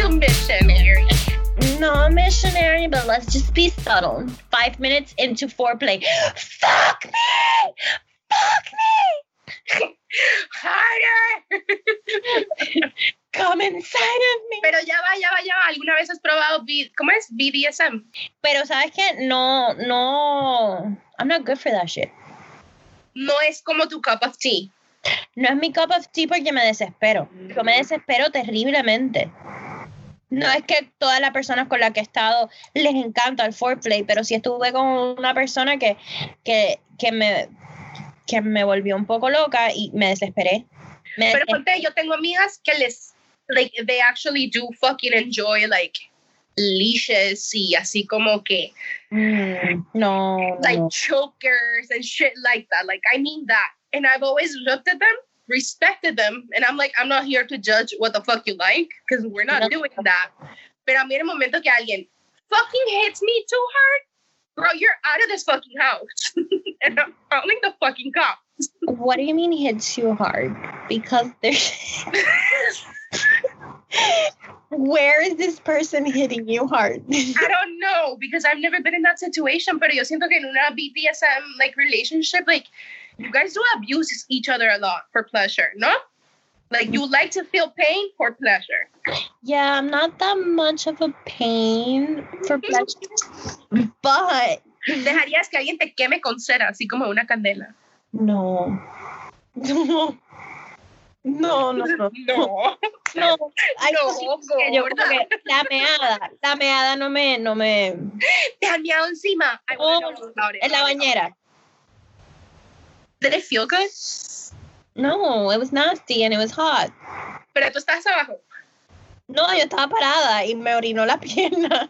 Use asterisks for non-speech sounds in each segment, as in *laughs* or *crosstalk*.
too missionary. No missionary, but let's just be subtle. Five minutes into foreplay. Fuck me! Fuck me! *laughs* Harder. *laughs* Come inside of me. Pero ya va, ya va, ya va. ¿Alguna vez has probado B ¿cómo es? BDSM? Pero sabes que no, no. I'm not good for that shit. No es como tu cup of tea. No es mi cup of tea porque me desespero. Yo me desespero terriblemente. No es que todas las personas con las que he estado les encanta el foreplay, pero sí estuve con una persona que, que, que, me, que me volvió un poco loca y me desesperé. Me Pero ponte, yo tengo amigas que les, like, they actually do fucking enjoy, like, leashes y así como que, Mm, no, like, no. chokers and shit like that. Like, I mean that. And I've always looked at them, respected them, and I'm like, I'm not here to judge what the fuck you like, because we're not No. doing that. Pero a mí en el momento que alguien fucking hits me too hard, bro, you're out of this fucking house. *laughs* and I'm calling the fucking cops. What do you mean hits you hard? Because there's. Where is this person hitting you hard? I don't know because I've never been in that situation, but yo siento que en una BDSM like relationship, like you guys do abuse each other a lot for pleasure, no? Like you like to feel pain for pleasure. yeah, I'm not that much of a pain for pleasure, but Dejarías que alguien te queme con cera, así como una candela. no, no, no, no, *laughs* no. No, No, hay No, que yo gorda. que la meada, la meada no me, no me, te han meado encima. Oh, know about it. en la bañera. Did it feel good? No, it was nasty and it was hot. Pero tú estás abajo. No, yo estaba parada y me orinó la *laughs* pierna.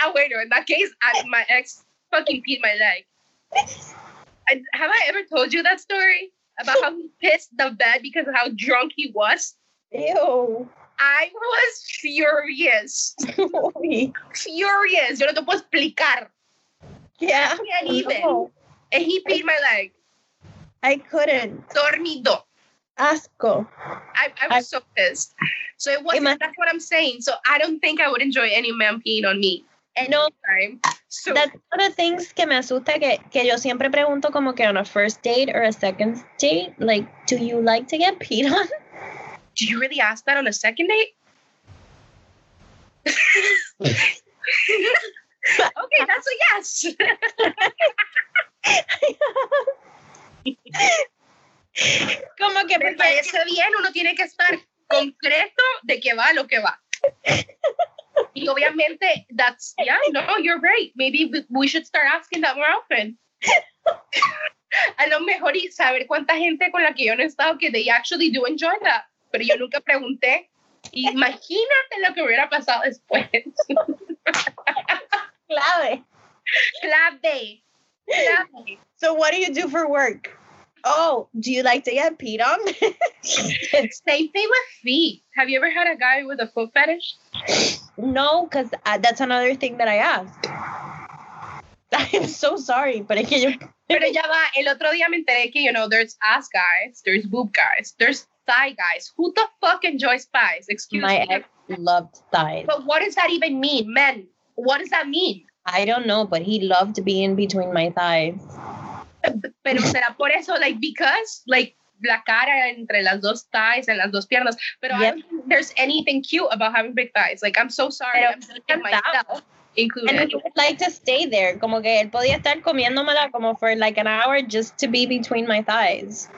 Ah, bueno, in that case, I, my ex fucking peed my leg. I, have I ever told you that story about how he pissed the bed because of how drunk he was? Ew. I was furious. *laughs* Furious. Yo no te puedo explicar. yeah. I can't even. No, And he peed my leg. I couldn't. Dormido. Asco. I, I was so pissed. So it wasn't, Ima- that's what I'm saying. So I don't think I would enjoy any man peeing on me No, anytime. So that's one of the things que me asusta que, que yo siempre pregunto como que on a first date or a second date, like, do you like to get peed on? *laughs* do you really ask that on a second date? *laughs* *laughs* okay, that's a yes. *laughs* como que Me parece bien, uno tiene que estar concreto de que va lo que va. Y obviamente, that's, yeah, no, you're right. Maybe we, we should start asking that more often. A lo mejor y saber cuánta gente con la que yo no he estado que they actually do enjoy that. Pero yo nunca pregunté. Imagínate lo que hubiera pasado después. clave. Clave. Clave. So what do you do for work? Oh, do you like to get peed on? *laughs* Same thing with feet. Have you ever had a guy with a foot fetish? no, because uh, that's another thing that I ask. *laughs* I'm so sorry, but es que yo Pero ya va, el otro día me enteré que, you know, there's ass guys, there's boob guys, there's thigh guys. Who the fuck enjoys thighs? Excuse my me. ex loved thighs. But what does that even mean? Men, what does that mean? I don't know, but he loved being between my thighs. Pero será por eso, like, because, like, la cara entre las dos thighs and las dos piernas. Pero I don't think there's anything cute about having big thighs. Like, I'm so sorry. Pero I'm encantado. myself included. And he would like to stay there. Como que él podía estar comiéndomela como for like an hour just to be between my thighs.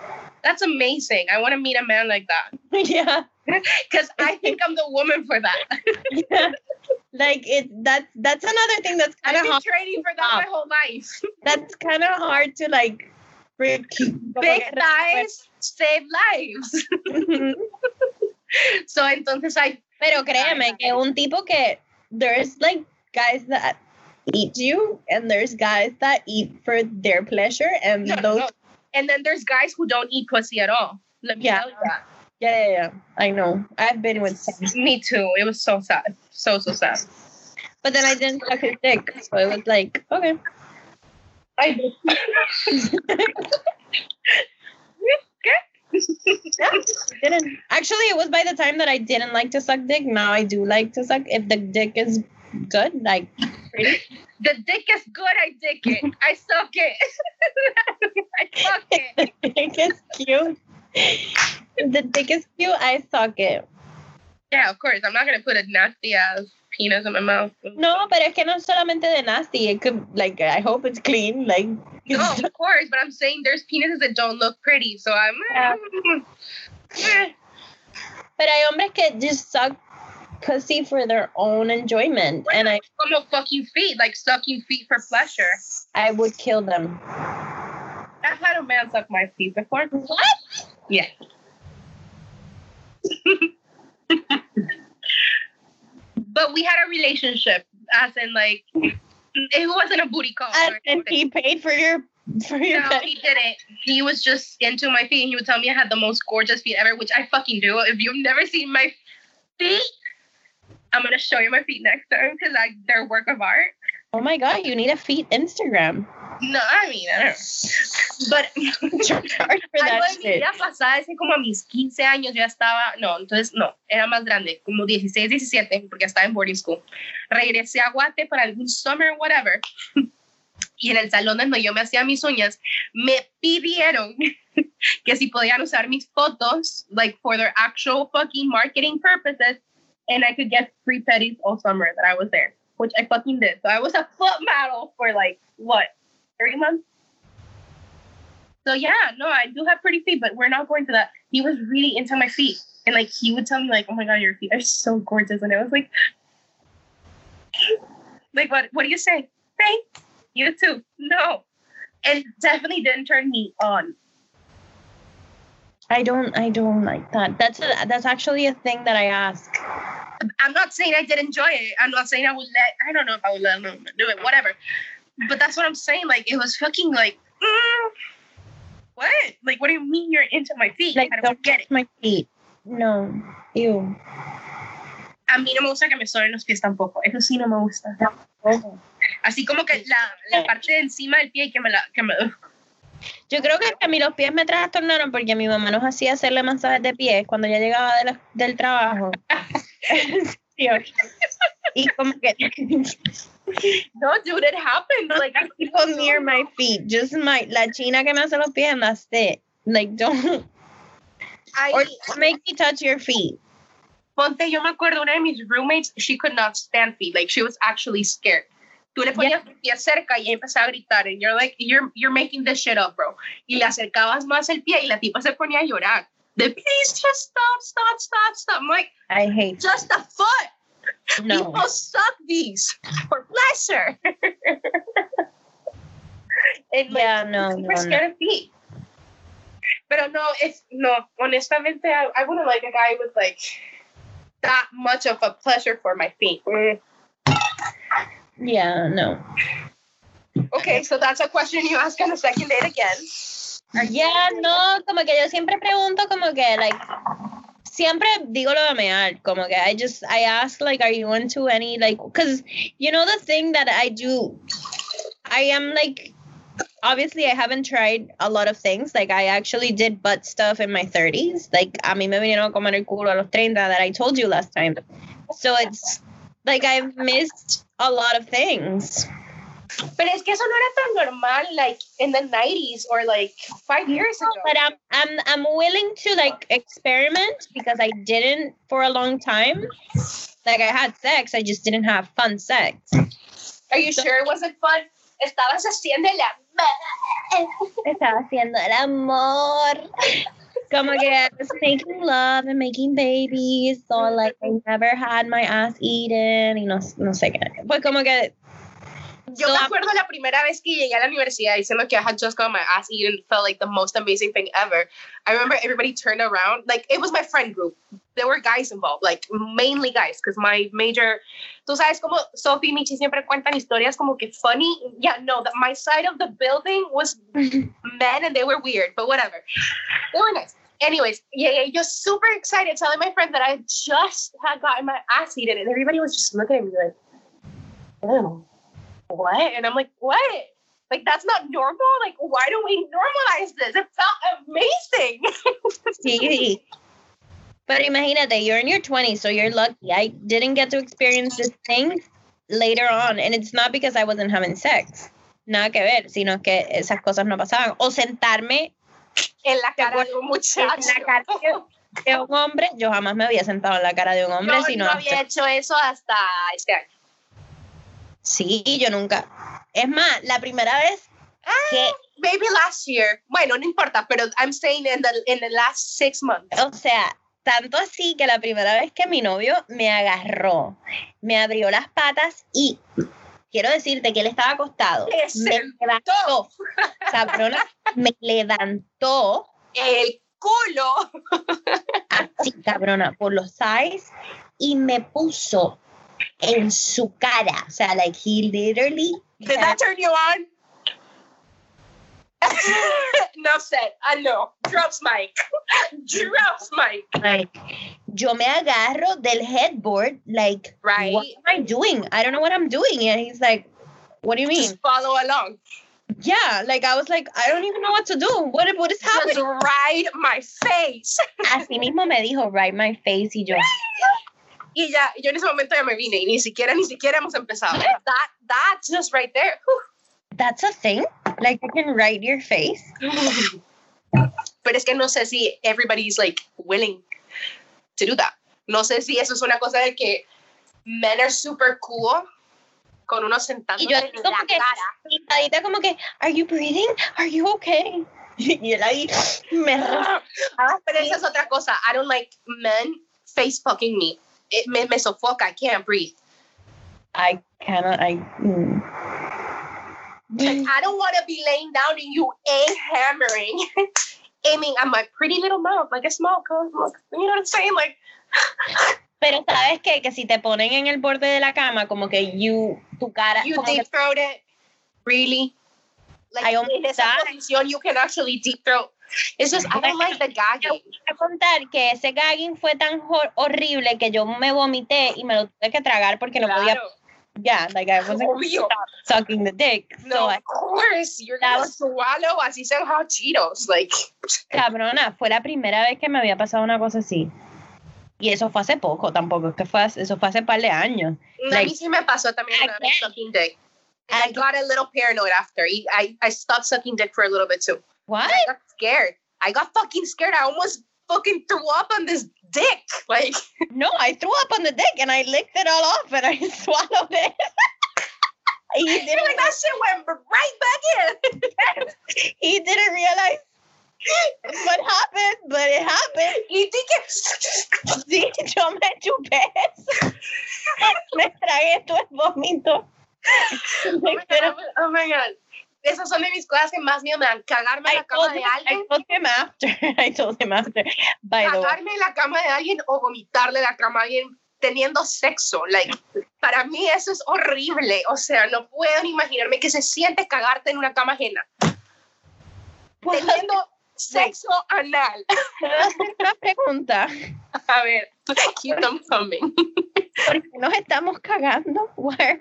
That's amazing. I want to meet a man like that. *laughs* yeah. *laughs* Because I think I'm the woman for that. *laughs* yeah. Like it that's that's another thing that's kind of I've been hard. training for that my whole life. That's kind of hard to like. Big thighs save lives. Mhm. So entonces I Pero créeme que un tipo que there's like guys that eat you and there's guys that eat for their pleasure and no, those no. And then there's guys who don't eat pussy at all. Let me Yeah. tell you that. yeah, yeah yeah I know I've been with some Me too. It was so sad. So so sad. but then I didn't suck his dick so it was like okay *laughs* I didn't actually it was by the time that I didn't like to suck dick. Now I do like to suck if the dick is good, like pretty. The dick is good. I dick it. I suck it. *laughs* I fuck it. *laughs* the dick is cute. The dick is cute, I suck it. Yeah, of course. I'm not gonna put a nasty ass penis in my mouth. No, but es que no solamente de nasty. It could like I hope it's clean. Like No, of course, but I'm saying there's penises that don't look pretty, so I'm. Yeah. *laughs* Eh. But hay hombres que just suck pussy for their own enjoyment, and I Como fucking feet, like sucking feet for pleasure. I would kill them. I've had a man suck my feet before. What? Yeah. *laughs* but we had a relationship, as in like it wasn't a booty call. And, he paid for your for your no, pet- he didn't. He was just into my feet. and He would tell me I had the most gorgeous feet ever, which I fucking do. If you've never seen my feet, I'm gonna show you my feet next time because like they're work of art. Oh my god, you need a feet Instagram. No, I mean, I don't know. But *laughs* algo de mi vida pasada, ese como a mis 15 años ya estaba, no, entonces no, era más grande, como 16, 17, porque estaba en boarding school. Regresé a Guate para algún summer, whatever. Y en el salón donde yo me hacía mis uñas, me pidieron *laughs* que si podían usar mis fotos, like for their actual fucking marketing purposes, and I could get free petties all summer that I was there, which I fucking did. So I was a foot *laughs* model for like, what, three months? So yeah, no, I do have pretty feet, but we're not going to that. He was really into my feet. And like he would tell me like, "Oh my god, your feet are so gorgeous," and I was like, *laughs* "Like what? What do you say? Thanks. You too. No." And definitely didn't turn me on. I don't I don't like that. That's a, that's actually a thing that I ask. I'm not saying I did enjoy it. I'm not saying I would let. I don't know if I would let them do it. Whatever. But that's what I'm saying. Like it was fucking like. mm, what? Like what do you mean you're into my feet? Like I don't get it. my feet. No. Ew. A mí no me gusta que me soben los pies tampoco. Eso sí no me gusta. Oh. Así como que la, la parte de encima del pie que me la... Que me, Yo creo que a mí los pies me trastornaron porque mi mamá nos hacía hacerle masajes de pies cuando ya llegaba de la- del trabajo. *laughs* Y como que no, dude, it happened. Like, I people near my feet, just my la china que me hace los pies, and that's it. Like don't I, or make me touch your feet. ponte, yo me acuerdo, una de mis roommates, she could not stand feet. Like, she was actually scared. Tú le ponías el pie cerca y empezaba a gritar. And you're like, you're, you're making this shit up, bro. Y le acercabas más el pie y la tipa se ponía a llorar. De, please just stop, stop, stop, stop. I'm like, I hate just a foot. no. People suck these for pleasure. *laughs* and like, Yeah, no, super no, no. scared of feet. Pero no, it's no, honestamente, I, I wouldn't like a guy with like that much of a pleasure for my feet. Mm. Yeah, no. Okay, so that's a question you ask on a second date again. Ah, yeah, no, como que yo siempre pregunto como que like siempre digo lo de mear, como que I just I ask like are you into any like cuz you know the thing that I do I am like obviously I haven't tried a lot of things like I actually did butt stuff in my 30s like a mí me vinieron a comer el culo a los 30 that I told you last time so it's like I've missed a lot of things Pero es que eso no era tan normal like in the 90s or like five years ago. but I'm I'm I'm willing to like experiment because I didn't for a long time. Like I had sex, I just didn't have fun sex. Are you sure it wasn't fun? Estabas haciendo la Estaba haciendo el amor. Como que I was making love and making babies, so like I never had my ass eaten y no, no sé qué. Pues como que Yo So me acuerdo la primera vez que llegué a la universidad diciendo que I had just got my ass eaten felt like the most amazing thing ever. I remember everybody turned around. Like, it was my friend group. There were guys involved, like, mainly guys, because my major... Tú sabes como Sophie y Michi siempre cuentan historias como que funny. Yeah, no, that my side of the building was *laughs* men and they were weird, but whatever. They were nice. Anyways, yeah, yeah, just super excited telling my friend that I just had gotten my ass eaten, and everybody was just looking at me like, oh, what? And I'm like, what? Like that's not normal. Like why don't we normalize this? It felt amazing. *laughs* Sí. Pero imagínate, you're in your 20s, so you're lucky. I didn't get to experience this thing later on, and it's not because I wasn't having sex. Nada que ver, sino que esas cosas no pasaban. O sentarme en la cara de un en muchacho. la cara de, un hombre, yo jamás me había sentado en la cara de un hombre, Yo sino no había hecho eso hasta este año. Sí, yo nunca. Es más, la primera vez que, Maybe last year. Bueno, no importa, pero I'm saying in the in the last six months. o sea, tanto así que la primera vez que mi novio me agarró, me abrió las patas y quiero decirte que él estaba acostado. Me levantó, cabrona, me levantó El culo. así, cabrona, por los sides y me puso en su cara. O sea, like he literally. Did that turn you on? *laughs* no said. I know. Drops mic. *laughs* Drops mic. like, yo me agarro del headboard, like, Right. what am I doing? I don't know what I'm doing. And he's like, what do you mean? Just follow along. Yeah, like I was like, I don't even know what to do. What, what is happening? Just ride my face. *laughs* Así mismo me dijo, right my face, y yo, Y ya, yo en ese momento ya me vine y ni siquiera, ni siquiera hemos empezado. That, that's just right there. that's a thing? Like, you can write your face? *sighs* Pero es que no sé si everybody's like willing to do that. No sé si eso es una cosa de que men are super cool con uno sentando Y yo así la como que, cara. como que, are you breathing? Are you okay? *laughs* Y él ahí me rezaba Pero esa es otra cosa. I don't like men face fucking me. It me, me sofoca. I can't breathe. I cannot, I... mm. Like, I don't want to be laying down and you ain't hammering, *laughs* aiming at my pretty little mouth like a small. Look, You know what I'm saying? Like, *laughs* Pero sabes qué? que si te ponen en el borde de la cama, como que you, tu cara, you deep throat it. Really? Like, in esa posición, you can actually deep throat. It's just, I don't like the gagging. voy a contar que ese gagging fue tan hor- horrible que yo me vomité y me lo tuve que tragar porque no podía, Claro. Yeah, like I wasn't Obvio. sucking the dick. No, So, of course. You're gonna was- swallow así sean hot Cheetos. Like, cabrona, fue la primera vez que me había pasado una cosa así. Y eso fue hace poco, tampoco, es que fue, hace- eso fue hace par de años. a Like, mí sí me pasó también una vez sucking dick. And I Again. got a little paranoid after. I, I stopped sucking dick for a little bit too. What? I got scared. I got fucking scared. I almost fucking threw up on this dick. Like, *laughs* No, I threw up on the dick and I licked it all off and I *laughs* swallowed it. *laughs* he, you're didn't, like, that shit went right back in. he didn't realize what happened, but it happened. y dije, Sí, yo me chupé eso. Me tragué todo el vómito. oh my, God, oh my God. Esas son de mis cosas que más miedo me dan. Cagarme en la cama de him, I alguien. told him after. I told him after. By the way. Cagarme en la cama de alguien o vomitarle la cama a alguien teniendo sexo. Like, para mí eso es horrible. O sea, no puedo ni imaginarme que se siente cagarte en una cama ajena. Teniendo sexo anal. ¿Puedo hacer una pregunta? A ver, keep them coming. ¿Por qué nos estamos cagando? Why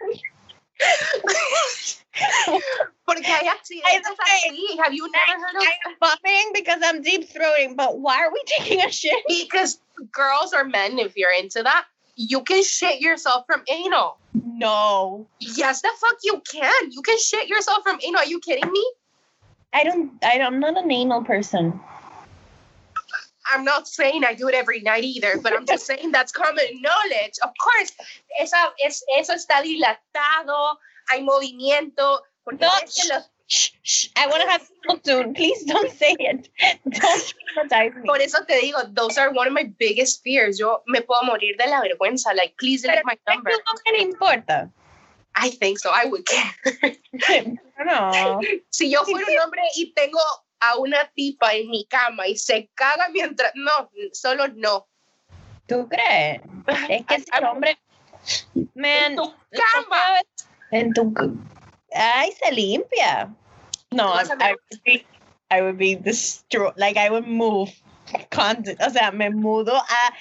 Porque hay accidentes así. Have you never heard of I'm vomiting because I'm deep throating, but why are we *laughs* taking a shit? Because girls or men, if you're into that, you can shit yourself from anal. No. Yes, the fuck you can. You can shit yourself from anal. Are you kidding me? I don't, I don't, I'm not an anal person. I'm not saying I do it every night either, but I'm just saying that's common knowledge. Of course, esa, es, eso está dilatado, hay movimiento. Porque No, es que los- Shh, shh, I want to have people soon. Please don't say it. *laughs* Don't traumatize me. por eso te digo, those are one of my biggest fears. Yo me puedo morir de la vergüenza. Like, please delete my number. no le importa? I think so. I would care. *laughs* No. *laughs* si yo fuera un hombre y tengo a una tipa en mi cama y se caga mientras. No, solo no. ¿Tú crees? Es que *laughs* ese hombre. Man. En tu cama. En tu. Ay, se limpia. No, a I would be, I would be destroyed. Like, I would move. Constant. O sea, me mudo a,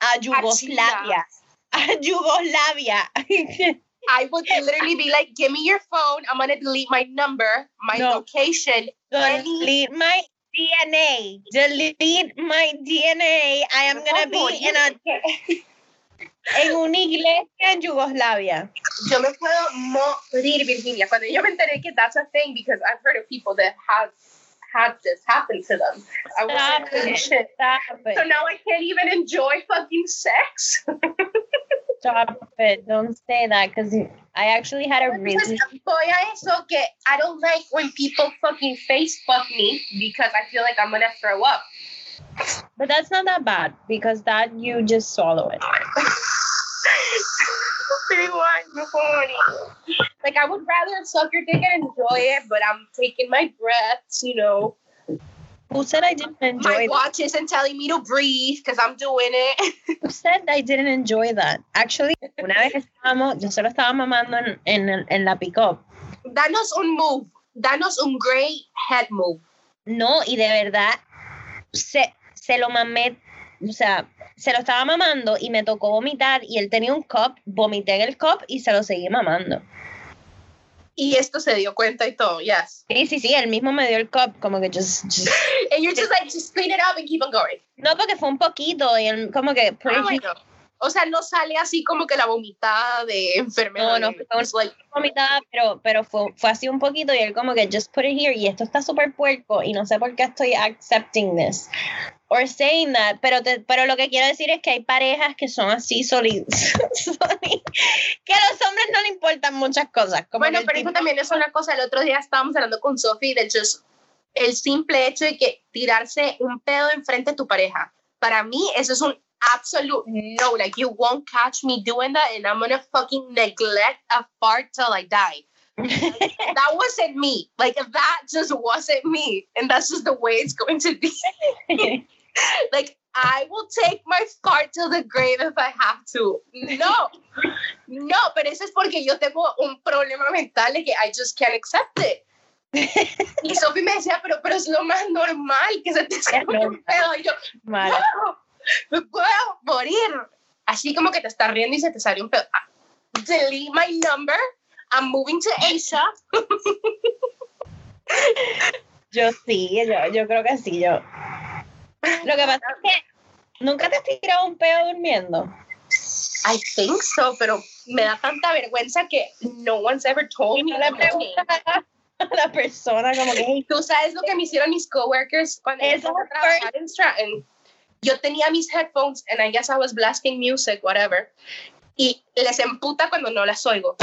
a Yugoslavia. A Yugoslavia. *laughs* I would literally be like, give me your phone. I'm gonna delete my number, my No. location. any- Delete my DNA. Delete my DNA. I am gonna be in a en una iglesia en Yugoslavia. Yo me puedo morir, Virginia. Cuando yo me enteré que that's a thing, because I've heard of people that have had this happen to them. I was like, it. shit. Stop So it. now I can't even enjoy fucking sex. *laughs* Stop it. Don't say that because I actually had a Entonces, really voy a eso que I don't like when people fucking face fuck me because I feel like I'm gonna throw up. but that's not that bad because that you just swallow it. *laughs* Like I would rather suck your dick and enjoy it, but I'm taking my breaths, you know. Who said I didn't My enjoy that? watch isn't telling me to breathe because I'm doing it. *laughs* Who said I didn't enjoy that? Actually, una vez estábamos, yo solo estaba mamando en, en, en la pick-up. Danos un move. Danos un great head move. No, y de verdad, se, se lo mamé, o sea, se lo estaba mamando y me tocó vomitar y él tenía un cup, vomité en el cup y se lo seguí mamando. Y esto se dio cuenta y todo, yes. Sí, sí, sí, él mismo me dio el cup, como que just, just- *laughs* And you're just like, just clean it up and keep on going. no, porque fue un poquito y él como que, Ah, bueno. O sea, no sale así como que la vomitada de enfermedad. No, no, fue like, vomitada, pero, pero fue, fue así un poquito y él como que just put it here y esto está súper puerco y no sé por qué estoy accepting this or saying that, pero, te- pero lo que quiero decir es que hay parejas que son así sólidas, *laughs* que a los hombres no le importan muchas cosas. Como Bueno, pero eso tipo- también es una cosa. El otro día estábamos hablando con Sophie de just el simple hecho de que tirarse un pedo enfrente de tu pareja. Para mí, eso es un absolute no. Like, you won't catch me doing that, and I'm gonna fucking neglect a fart till I die. *laughs* that wasn't me. Like, that just wasn't me. And that's just the way it's going to be. *laughs* Like, I will take my fart till the grave if I have to. No, no, pero eso es porque yo tengo un problema mental de que I just can't accept it. *laughs* Y Sophie me decía, pero, pero es lo más normal que se te escape un pedo. Y yo, Mala. no, *laughs* me puedo morir. Así como que te estás riendo y se te sale un pedo. Ah, Delete my number. I'm moving to Asia. *laughs* Yo sí, yo, yo creo que sí, yo. Lo que pasa es que nunca te has tirado un pedo durmiendo. I think so, pero me da tanta vergüenza que no one's ever told me. No le I'm like, preguntas a la persona como que, "Hey, Tú sabes lo que me hicieron mis coworkers cuando Eso a trabajar en Stratton. Yo tenía mis headphones and I guess I was blasting music, whatever. Y les emputa cuando no las oigo.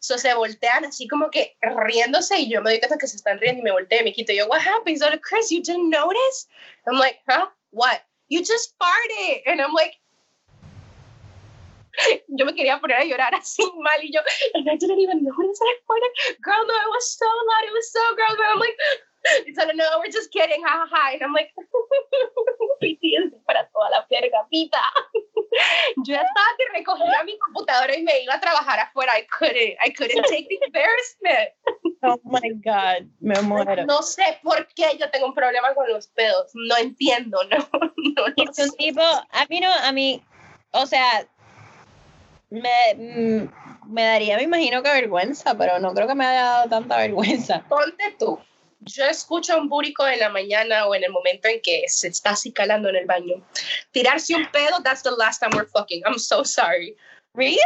So se voltean así como que riéndose y yo me doy cuenta que se están riendo y me volteo y me quito. Y yo, what happened? So Chris, you didn't notice? I'm like, huh? What? You just farted. And I'm like, *laughs* yo me quería poner a llorar así mal y yo, and I didn't even notice that I farted. Girl, no, it was so loud. It was so gross. And I'm like, it's like, no, we're just kidding. Ha, ha, ha. And I'm like, *laughs* PTSD para toda la verga vida. Yo estaba que recogía mi computadora y me iba a trabajar afuera. I couldn't. I couldn't take the embarrassment. oh my God, me muero. No sé por qué yo tengo un problema con los pedos. No entiendo, no. *laughs* no, no es un tipo, a mí no, a mí, o sea, me, mm, me daría, me imagino que vergüenza, pero no creo que me haya dado tanta vergüenza. *laughs* Ponte tú. Yo escucho a un búrico en la mañana o en el momento en que se está así calando en el baño. Tirarse un pedo, that's the last time we're fucking. I'm so sorry. Really?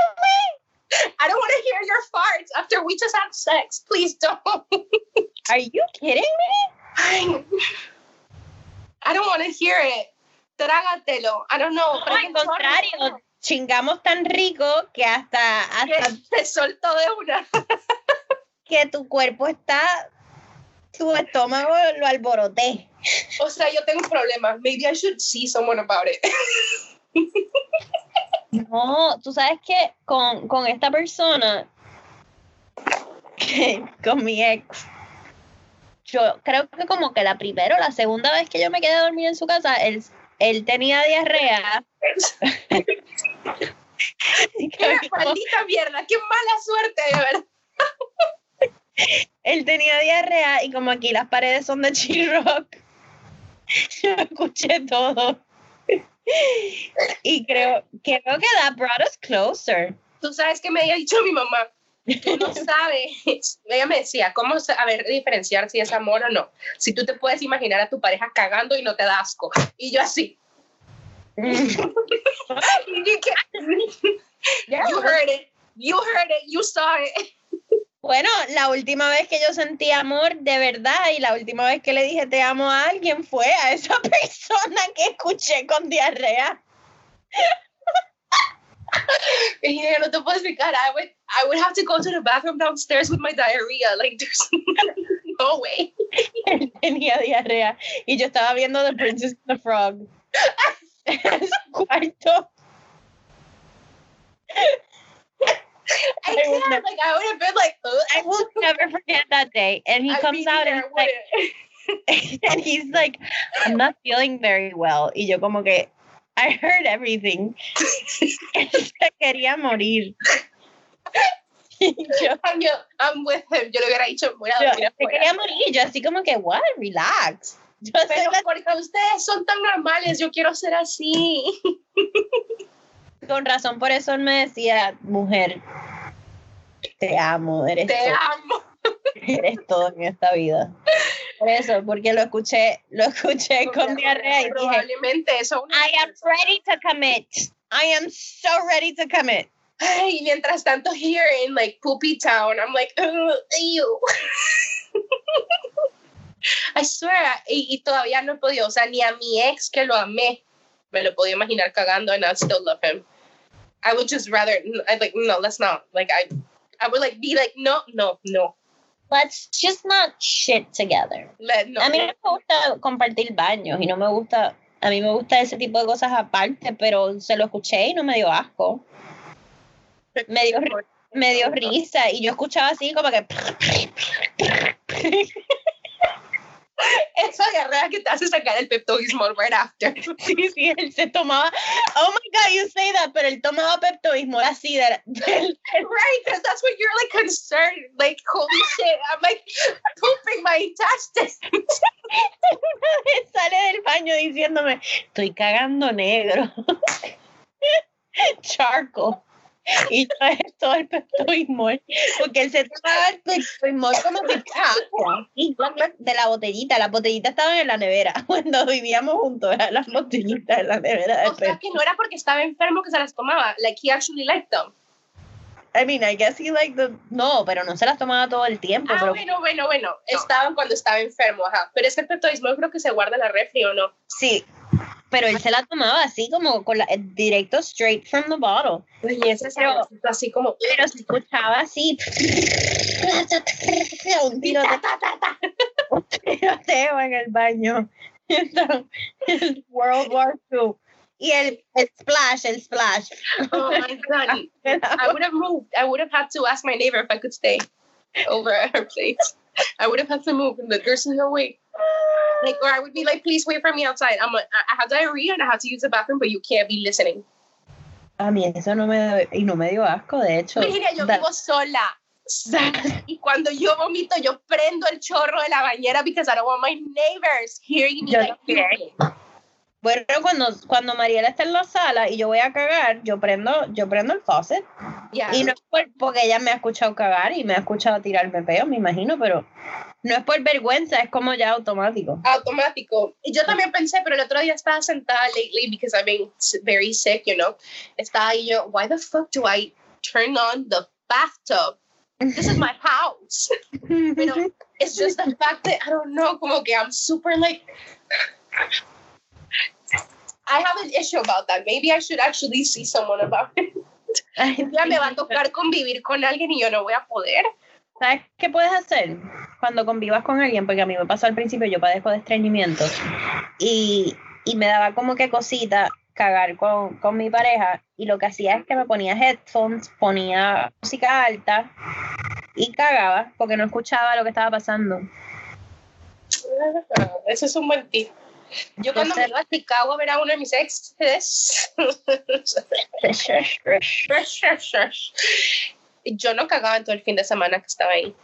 I don't want to hear your farts after we just had sex. Please don't. *laughs* Are you kidding me? I, I don't want to hear it. Trágatelo. I don't know. No, al contrario, chingamos tan rico que hasta, hasta te soltó de una. *laughs* que tu cuerpo está, tu estómago lo alboroté. O sea, yo tengo un problema. Maybe I should see someone about it. No, tú sabes que con, con esta persona, con mi ex, yo creo que como que la primera o la segunda vez que yo me quedé a dormir en su casa, él, él tenía diarrea. *laughs* Maldita mierda. Qué mala suerte, de verdad. *laughs* él tenía diarrea y como aquí las paredes son de Rock, *laughs* yo escuché todo. Y creo, creo que that brought us closer. Tú sabes que me había dicho mi mamá. Tú no sabes, *laughs* ella me decía, ¿cómo saber diferenciar si es amor o no? Si tú te puedes imaginar a tu pareja cagando y no te da asco. Y yo así. *laughs* you heard it, you heard it, you saw it. Bueno, la última vez que yo sentí amor de verdad y la última vez que le dije te amo a alguien fue a esa *laughs* persona que escuché con diarrea. *laughs* y no te puedo explicar. I would, I would have to go to the bathroom downstairs with my diarrhea. Like, there's *laughs* no way. *laughs* tenía diarrea. Y yo estaba viendo The Princess and the Frog. en cuarto. I can't, like, I would have been like, Ugh. I will never forget that day. And he I'd comes out and, he's like, and he's like, I'm not feeling very well. Y yo como que, I heard everything. *laughs* Se quería morir. *laughs* Yo, I'm, I'm with him. Yo le hubiera dicho, voy a yo, dormir quería morir. Yo así como que, what? Relax. Yo Pero la- porque ustedes son tan normales, yo quiero ser así. *laughs* con razón, por eso él me decía, mujer, te amo, eres Te amo. Eres todo en esta vida. Por eso, porque lo escuché, lo escuché con diarrea y dije, Probablemente eso. I am ready to commit. I am so ready to commit. Ay, mientras tanto, here in like Poopy Town, I'm like, "Ugh, ew. *laughs* I swear, y, y todavía no he podido, o sea, ni a mi ex que lo amé, me lo podía imaginar cagando and I still love him. I would just rather, I'd like, no, let's not. Like, I, I would like be like, no, no, no. Let's just not shit together. Let, no. A mí no me gusta compartir baños y no me gusta, a mí me gusta ese tipo de cosas aparte, pero se lo escuché y no me dio asco. Me dio, me dio risa y yo escuchaba así como que... *laughs* Esa diarrea que te hace sacar el Pepto-Bismol right after. *laughs* Sí, sí, él se tomaba, oh my god, you say that, pero él tomaba Pepto-Bismol así de, right, because that's what you're like concerned. Like, holy shit, I'm like pooping my intestines. *laughs* sale del baño diciéndome, estoy cagando negro. Charco. *laughs* Y yo es todo el Pepto-Bismol, porque él se tomaba el Pepto-Bismol como si agua, y de la botellita, las botellitas estaban en la nevera, *laughs* cuando vivíamos juntos, eran las botellitas en la nevera de O sea, que no era porque estaba enfermo que se las tomaba. Like, he actually liked them. I mean, I guess he like the... No, pero no se las tomaba todo el tiempo, Ah, pero bueno, bueno, bueno. Estaban cuando estaba enfermo, ajá. Pero es que el Pepto-Bismol creo que se guarda en la refri, ¿o no? sí. Pero él se la tomaba así como con la, eh, directo straight from the bottle. Y ese Pero- así como... pero se escuchaba así un tiroteo, un en el baño *laughs* World War II y el, el splash el splash Oh my god. I would have moved. I would have had to ask my neighbor if I could stay over at her place. I would have had to move. And the there's no way. Like, or I would be like, please wait for me outside. I'm a, I have diarrhea and I have to use the bathroom, but you can't be listening. a mí eso no me y no me dio asco de hecho Mira, yo That- vivo sola. Y cuando yo vomito, yo prendo el chorro de la bañera because I don't want my neighbors hearing me Yo like. Bueno cuando cuando Mariela está en la sala y yo voy a cagar yo prendo yo prendo el faucet Yeah. Y no es por- porque ella me ha escuchado cagar y me ha escuchado tirarme peo, me imagino, pero no es por vergüenza, es como ya automático. automático. Y yo también pensé, pero el otro día estaba sentada lately because I've been very sick, you know. Estaba ahí yo, why the fuck do I turn on the bathtub? This is my house. *laughs* Pero it's just the fact that I don't know, como que I'm super like. I have an issue about that. Maybe I should actually see someone about it. Ya me va a tocar convivir con alguien y yo no voy a poder. ¿Sabes qué puedes hacer cuando convivas con alguien? Porque a mí me pasó al principio, yo padezco de estreñimiento y, y me daba como que cosita cagar con, con mi pareja y lo que hacía es que me ponía headphones, ponía música alta y cagaba porque no escuchaba lo que estaba pasando. Ese es un buen tip. Yo cuando me iba a Chicago a ver a uno de mis exes, *laughs* yo no cagaba en todo el fin de semana que estaba ahí.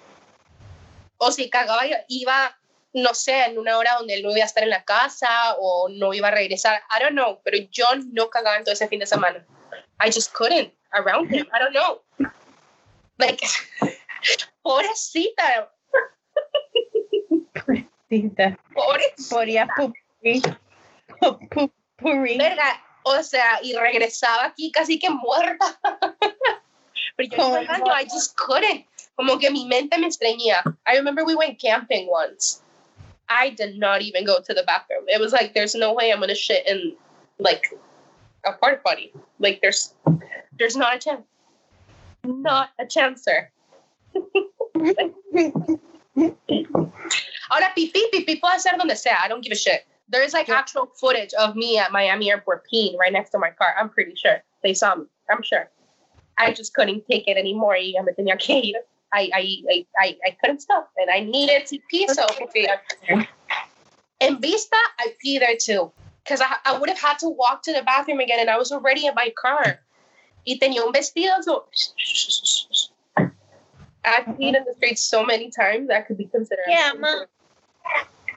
O si cagaba, iba, no sé, en una hora donde él no iba a estar en la casa o no iba a regresar. I don't know, pero yo no cagaba en todo ese fin de semana. I just couldn't around him. I don't know. Like, *laughs* pobrecita, Pobrecita. pobrecita. Pupurri. Verga, o sea, y regresaba aquí casi que muerta. *laughs* Pero yo Oh, baño, I just couldn't. Como que mi mente me estreñía. I remember we went camping once. I did not even go to the bathroom. It was like, there's no way I'm gonna shit in like a porta potty. Like there's, there's not a chance. Not a chance, sir. *laughs* Ahora, pipí, pipí puedo hacer donde sea. I don't give a shit. There is like Yeah. actual footage of me at Miami Airport peeing right next to my car. I'm pretty sure. They saw me. I'm sure. I just couldn't take it anymore. Y ya me tenía que ir. I, I, I, I, I couldn't stop. And I needed to pee. So, in Vista, I pee there too. Because I, I would have had to walk to the bathroom again and I was already in my car. Y tenía un vestido. So, I've peed in the street so many times that could be considered. Yeah, ma.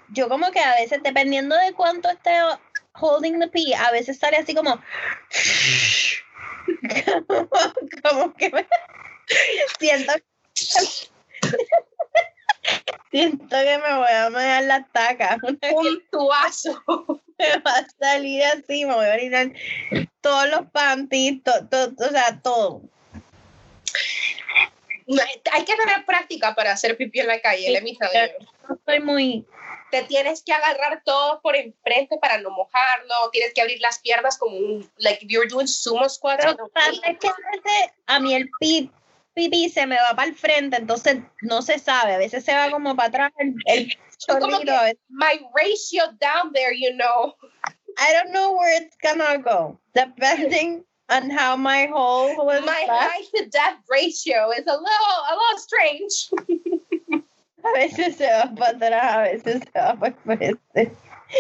Yo como que a veces, dependiendo de cuánto esté holding the pee, a veces sale así como... como, *laughs* como que me... Siento... *laughs* Siento que me voy a meter la taca. puntuazo. *laughs* Me va a salir así, me voy a orinar todos los panties, to- to- o sea, todo. Hay que tener práctica para hacer pipí en la calle, let me tell you. No soy muy... Te tienes que agarrar todo por enfrente para no mojarlo. Tienes que abrir las piernas como un, like you're doing sumo squats. Pero no, pasa es que a mí el pi- pipí se me va para el frente, entonces no se sabe. A veces se va como para atrás el, el chorrito. My ratio down there, you know. I don't know where it's gonna go, depending on how my hole was. My back. height to depth ratio is a little, a little strange. *laughs* A veces se va para atrás, a veces se va para el frente.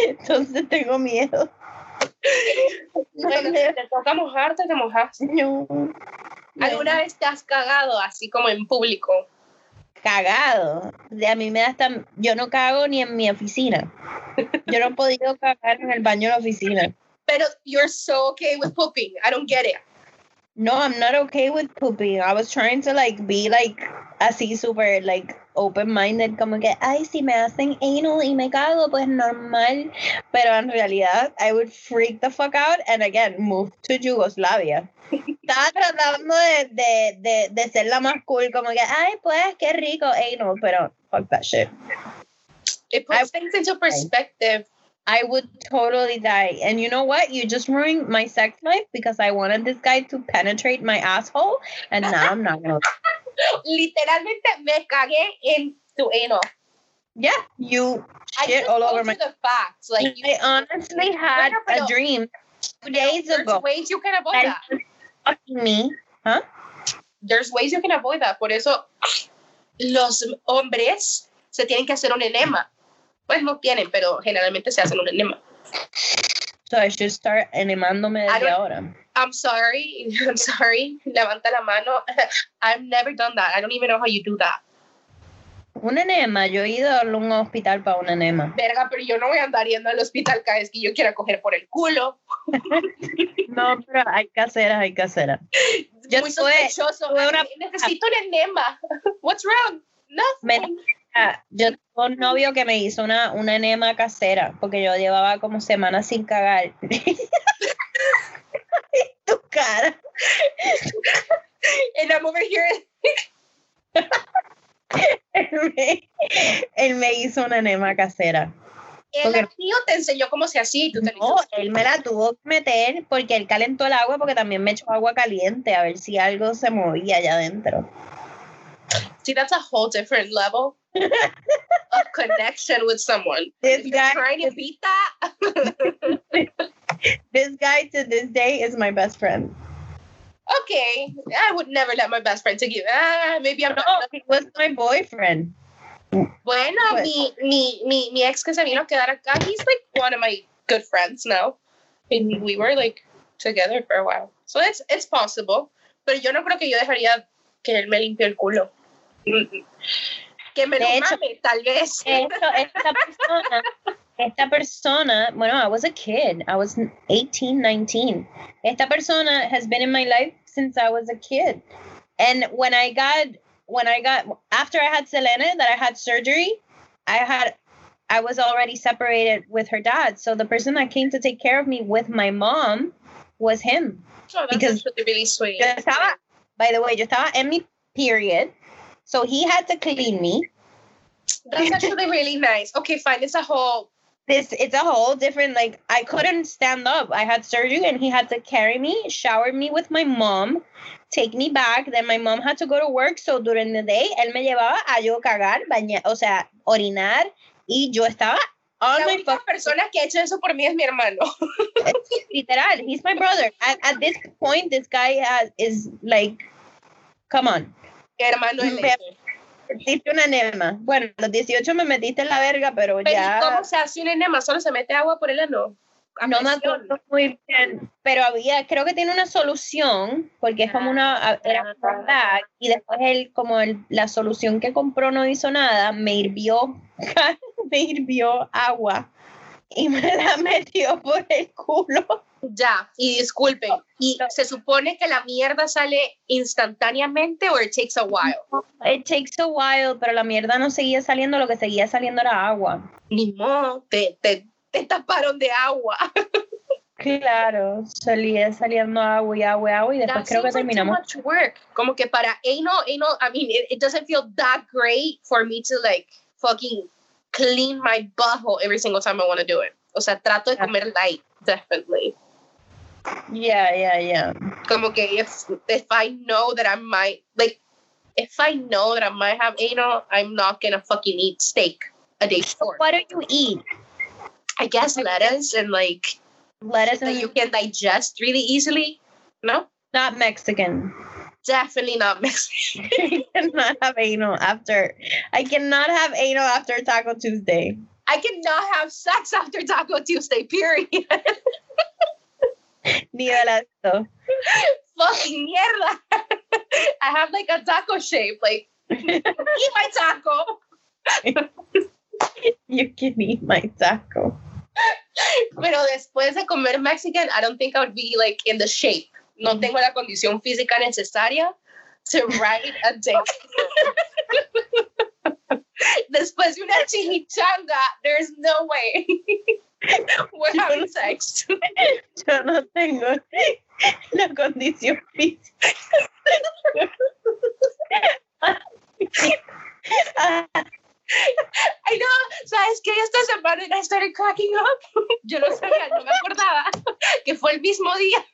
Entonces tengo miedo. Bueno, si te toca mojarte, te mojas. No. ¿Alguna vez te has cagado así como en público? cagado. De a mí me da hasta. Yo no cago ni en mi oficina. Yo no he podido cagar en el baño de la oficina. Pero you're so okay with pooping. I don't get it. No, I'm not okay with pooping. I was trying to like be like así super like open minded, como que ay si me hacen anal y me cago, pues normal. Pero en realidad I would freak the fuck out and again move to Yugoslavia. *laughs* Estaba tratando de, de, de, de ser la más cool, como que ay pues qué rico anal, pero fuck that shit. It puts things into perspective. I would totally die. And you know what? You just ruined my sex life because I wanted this guy to penetrate my asshole, and now I'm not gonna. *laughs* Literalmente me cagué en tu anal. Yeah, you I shit all over my. the facts. Like, you, I honestly had Bueno, a dream two days there's ago ways you can avoid that that. he was. There's ways you can avoid that. Por eso los hombres se tienen que hacer un enema. Pues no tienen, pero generalmente se hacen un enema. So I should start animándome I desde ahora. I'm sorry. *laughs* I'm sorry. Levanta la mano. *laughs* I've never done that. I don't even know how you do that. Un enema, yo he ido a un hospital para un enema. Verga, pero yo no voy a andar yendo al hospital cada vez que yo quiera coger por el culo. *laughs* No, pero hay caseras, hay caseras. Yo Muy tuve- sospechoso. tuve una- Ay, Necesito un enema. What's wrong? Me- Nothing. Ah, Yo tuve un novio que me hizo una, una enema casera porque yo llevaba como semanas sin cagar. *laughs* tu cara. And I'm over here. Él me, él me hizo una enema casera. El tío te enseñó cómo se hacía y tú te lo No, él me la tuvo que meter porque él calentó el agua porque también me echó agua caliente a ver si algo se movía allá adentro. See, that's a whole different level *laughs* of connection with someone. This If guy, trying to beat that, *laughs* this guy to this day is my best friend. okay. I would never let my best friend take you. Ah, maybe I'm No, not. he was my boyfriend. Bueno, Pues- mi, mi, mi, mi ex que se vino a quedar acá, he's like one of my good friends now. And we were like together for a while. So it's, it's possible. Pero yo no creo que yo dejaría que él me limpie el culo. Que me lo hecho- mame, tal vez. Esta persona, esta persona, bueno, I was a kid. I was 18, 19. Esta persona has been in my life since I was a kid. And when I got when I got after I had Selena that I had surgery, I had I was already separated with her dad. So the person that came to take care of me with my mom was him. Oh, that's Because- really sweet. Yo estaba, by the way, yo estaba en mi period. So he had to clean me. That's actually really nice. Okay, fine. It's a whole. This it's a whole different like I couldn't stand up. I had surgery and he had to carry me, shower me with my mom, take me back. Then my mom had to go to work. So during the day, él me llevaba a yo cagar, bañar, o sea, orinar. Y yo estaba on La única persona que ha hecho eso por mí es mi hermano. *laughs* literal. He's my brother. At, at this point, this guy has, is like, come on. Hermano leche. Metiste un enema. Bueno, a los 18 me metiste en la verga, pero Pero ¿y ya ¿Cómo se hace un enema? ¿Solo se mete agua por el ano? No me acuerdo muy bien. Pero había, creo que tiene una solución, porque es como una, era como un bag, y después él, como el- la solución que compró no hizo nada, me hirvió, *laughs* me hirvió agua y me la *laughs* metió por el culo. Ya, y disculpen. ¿Y se supone que la mierda sale instantáneamente o it takes a while? It takes a while, pero la mierda no seguía saliendo, lo que seguía saliendo era agua. Ni modo, te, te, te taparon de agua. Claro, salía saliendo agua y agua y agua y después That creo que like too terminamos. much work. Como que para anal, anal, I mean, it, it doesn't feel that great for me to like fucking clean my butthole every single time I want to do it. O sea, trato de comer light, definitely. Yeah, yeah, yeah. Como que if, if I know that I might, like, if I know that I might have anal, I'm not gonna fucking eat steak a day before. What do you eat? I guess lettuce and like Lettuce that and you can digest really easily. No, not Mexican. definitely not Mexican. *laughs* I cannot have anal after. I cannot have anal after Taco Tuesday. I cannot have sex after Taco Tuesday. Period. *laughs* Ni esto. Fucking mierda. I have like a taco shape. Like eat my taco. You can eat my taco. Pero después de comer Mexican, I don't think I would be like in the shape. No mm-hmm. tengo la condición física necesaria to ride a dick. *laughs* Después de una chimichanga, there's no way *laughs* we're having sex. Yo no tengo la condición física. *laughs* I know, ¿sabes qué? Esta semana I started cracking up. *laughs* Yo no sabía, no me acordaba que fue el mismo día.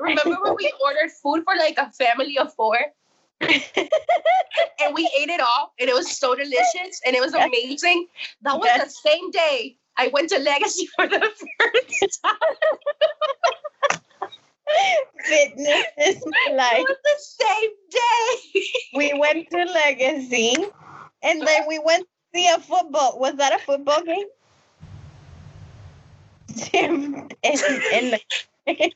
Remember when we ordered food for like a family of four? and we ate it all, and it was so delicious, and it was amazing. That was the same day I went to Legacy *laughs* for the first time. Fitness is my It life. was the same day. We went to Legacy and then we went to see a football. Was that a football game? En la- *laughs*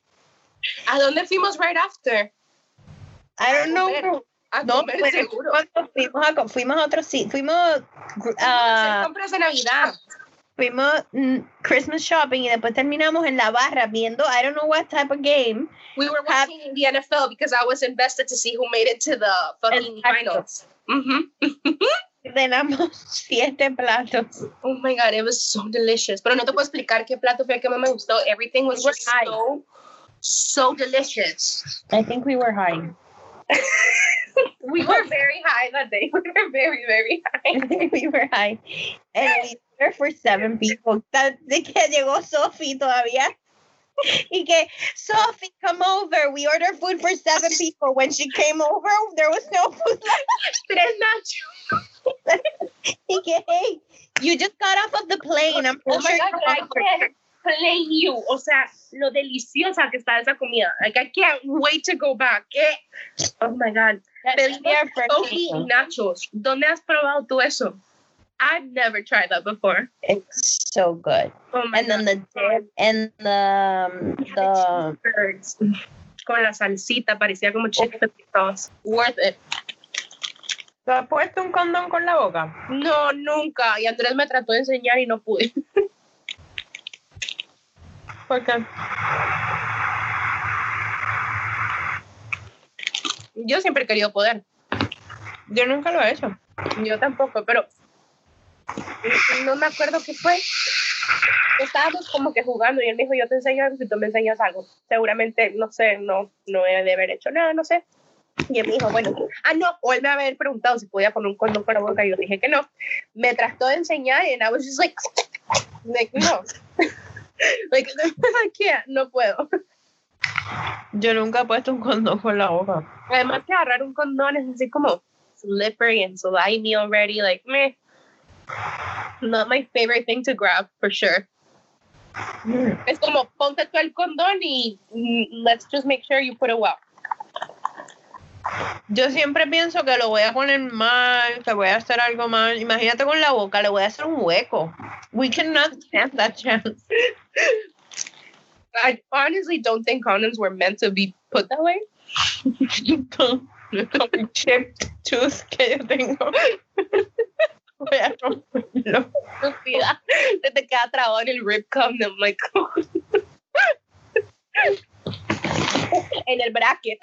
¿A dónde fuimos right after? I don't know. A No, comer seguro. cuando fuimos a, fuimos a otro sí, fuimos a ah, compras de Navidad. Fuimos mm, Christmas shopping y después terminamos en la barra viendo I don't know what type of game. We were watching the NFL because I was invested to see who made it to the fucking finals. *laughs* Mhm. Tenemos *laughs* siete platos. Oh my god, it was so delicious. Pero no te puedo explicar qué plato fue el que más me gustó. Everything was We just high. so, so delicious. I think we were high. *laughs* We were very high that day. We were very, very high. we were high. And we for seven people. De que llegó Sophie todavía. *laughs* Y que, Sophie, come over. We ordered food for seven people. When she came over, there was no food left. *laughs* Tres nachos. *laughs* Y que, hey, you just got off of the plane. I'm Oh sure god, I can't blame you. O sea, lo deliciosa que está esa comida. Like, I can't wait to go back. Eh. Oh my god. Pedimos should be our first Sophie meal. nachos. ¿Dónde has probado tú eso? I've never tried that before. It's so good. Oh my And then the dip and the, um, the Birds. Con la salsita, parecía como chicken sauce. Worth it. ¿Tú has puesto un condón con la boca? No, nunca. Y Andrés me trató de enseñar y no pude. *laughs* ¿Por qué? Yo siempre he querido poder. Yo nunca lo he hecho. Yo tampoco, pero no me acuerdo qué fue. Estábamos como que jugando y él me dijo, yo te enseño algo si tú me enseñas algo. Seguramente, no sé, no, no he de haber hecho nada, no sé. Y él me dijo, bueno, ah, no, o él me había preguntado si podía poner un condón con la boca y yo dije que no. Me trató de enseñar y I was just like, like no. *laughs* like, *laughs* I can't, no puedo. Yo nunca he puesto un condón con la boca. Además que agarrar un condón es así como slippery and slimy already, like, meh. Not my favorite thing to grab, for sure. Es como, ponte tú el condón y mm, let's just make sure you put it well. Yo siempre pienso que lo voy a poner mal, que voy a hacer algo mal. Imagínate con la boca, le voy a hacer un hueco. We cannot stand that chance. I honestly don't think condoms were meant to be put that way. *laughs* con, con mi chipped tooth que yo tengo. *laughs* Voy a romperlo. Estúpida. Se te queda trabado en el condom, like. en el bracket.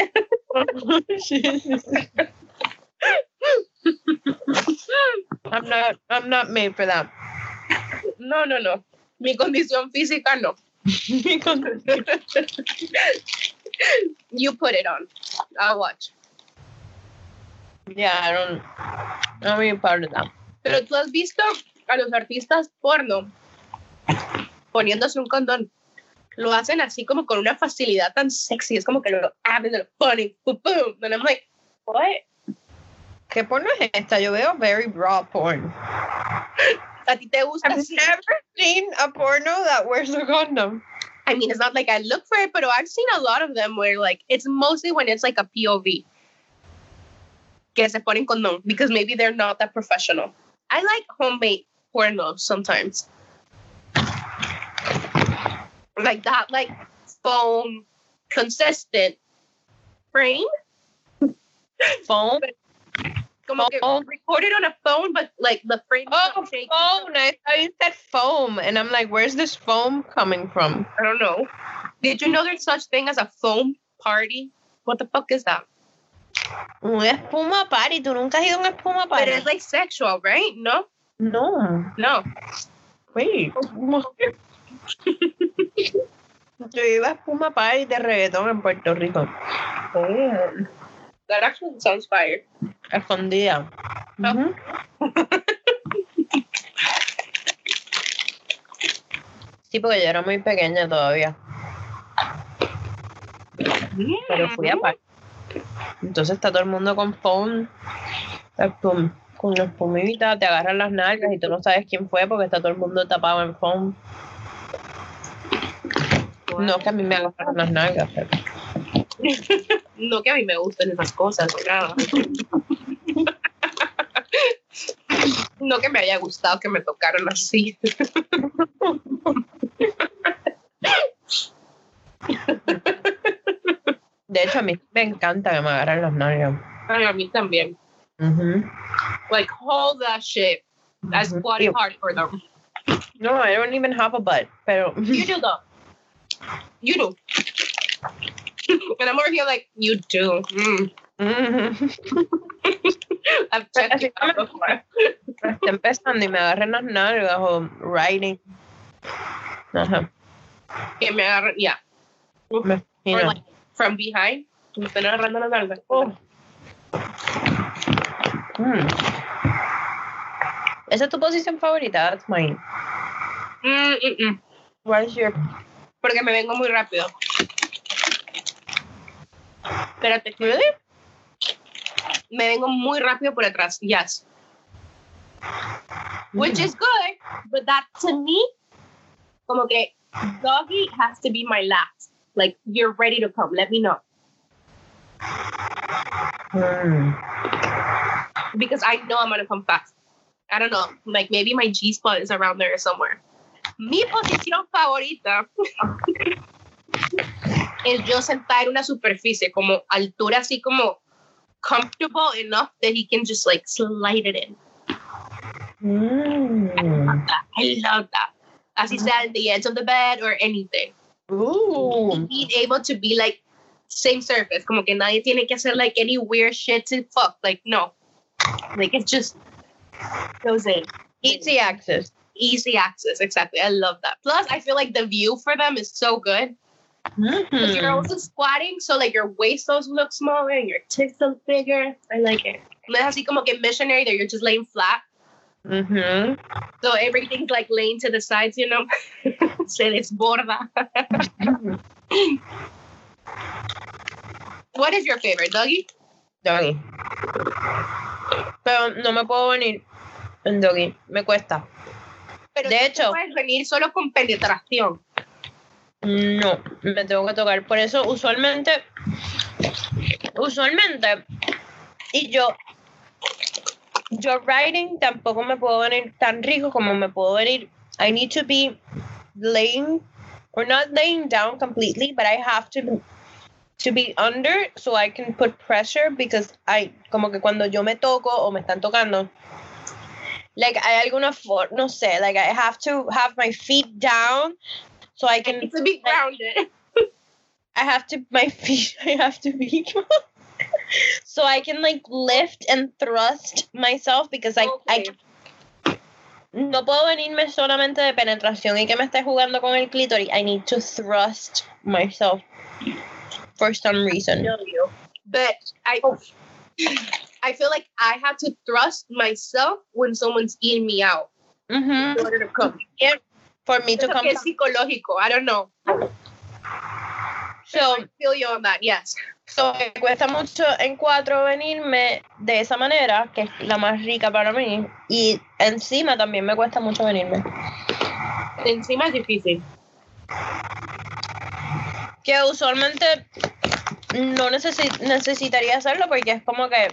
I'm not, I'm not made for that. No, no, no. Mi condición física no. You put it on. I'll watch. yeah, I don't, I'm really part of that. Pero tú has visto a los artistas porno poniéndose un condón. Lo hacen así como con una facilidad tan sexy. Es como que lo abren, lo ponen, boom, boom. And I'm like, what? ¿Qué porno es esta? Yo veo very raw porn. ¿A ti te gusta I've never seen a porno that wears a condom. I mean, it's not like I look for it, but I've seen a lot of them where like it's mostly when it's like a POV. Que se ponen condón because maybe they're not that professional. I like homemade porno sometimes. Like that, like foam, consistent frame. Phone? Como que Phone? recorded on a phone, but like the frame. is Oh, phone. I thought you said foam. And I'm like, where's this foam coming from? I don't know. Did you know there's such thing as a foam party? What the fuck is that? Un espuma party. ¿Tú nunca has ido a un espuma party? it's like sexual, right? No, no. no. Wait. Yo iba a espuma party de reggaetón en Puerto Rico. That actually sounds fire. Escondida. Oh. Ujú. *laughs* Sí, porque yo era muy pequeña todavía. Pero fui a party. Entonces está todo el mundo con phone, espum- con la espumita, te agarran las nalgas y tú no sabes quién fue porque está todo el mundo tapado en phone. No que a mí me agarran las nalgas, pero *laughs* No que a mí me gusten esas cosas, nada. *laughs* No que me haya gustado que me tocaron así. *laughs* de hecho a mí me encanta que me agarren las nalgas. Ay, a mí también. Like, hold that shit. That's Ujú. squatting hard for them. No, I don't even have a butt, pero *laughs* You do though. You do. *laughs* And I'm over here like, you do. Mm. Ujú. *laughs* I've checked it out before. está empezando y me agarren las nalgas o riding. Ajá, Que me agarran, yeah. me Or imagino. like from behind. Me están agarrando las nalgas. Oh. Mm. ¿Esa es tu posición favorita? That's mine. Mm, mm, mm. What is your... Porque me vengo muy rápido. Espérate. Really? Me vengo muy rápido por atrás. Yes. Which is good, but that to me, como que doggy has to be my last. Like, you're ready to come. Let me know. Mm. Because I know I'm going to come fast. I don't know. Like, maybe my G spot is around there somewhere. Mi posición favorita *laughs* es yo sentar en una superficie, como altura así como comfortable enough that he can just like slide it in. Mm. I love that. Así sea at the edge of the bed or anything. Ooh. Being able to be like same surface. Como que nadie tiene que hacer like any weird shit to fuck. Like no, like it just goes in. Easy access. Easy access, exactly. I love that. Plus, I feel like the view for them is so good. Because you're mm-hmm. also squatting, so like your waist also looks smaller and your tits look bigger. I like it. No es así como que missionary that you're just laying flat. Mhm. So everything's like laying to the sides, you know? *laughs* Se desborda. *laughs* what is your favorite, Dougie? Doggy. Pero no me puedo venir en doggy. Me cuesta. Pero De hecho- puedes venir solo con penetración. No, me tengo que tocar. Por eso usualmente, usualmente, y yo, yo writing tampoco me puedo venir tan rico como me puedo venir. I need to be laying, or not laying down completely, but I have to to be under so I can put pressure because I, como que cuando yo me toco o me están tocando, like hay alguna forma, no sé, like I have to have my feet down so I can to be grounded. *laughs* I have to my *laughs* feet I have to be *laughs* so I can like lift and thrust myself because I I no puedo venirme solamente de penetración y que me esté jugando con el clítoris. I need to thrust myself for some reason. But I I feel like I have to thrust myself when someone's eating me out Mhm. in order to come. Yeah. For me to Eso come. que es psicológico. I don't know. So, I feel you on that. Yes. so me cuesta mucho en cuatro venirme de esa manera, que es la más rica para mí. Y encima también me cuesta mucho venirme. Encima es difícil. que usualmente no necesi- necesitaría hacerlo porque es como que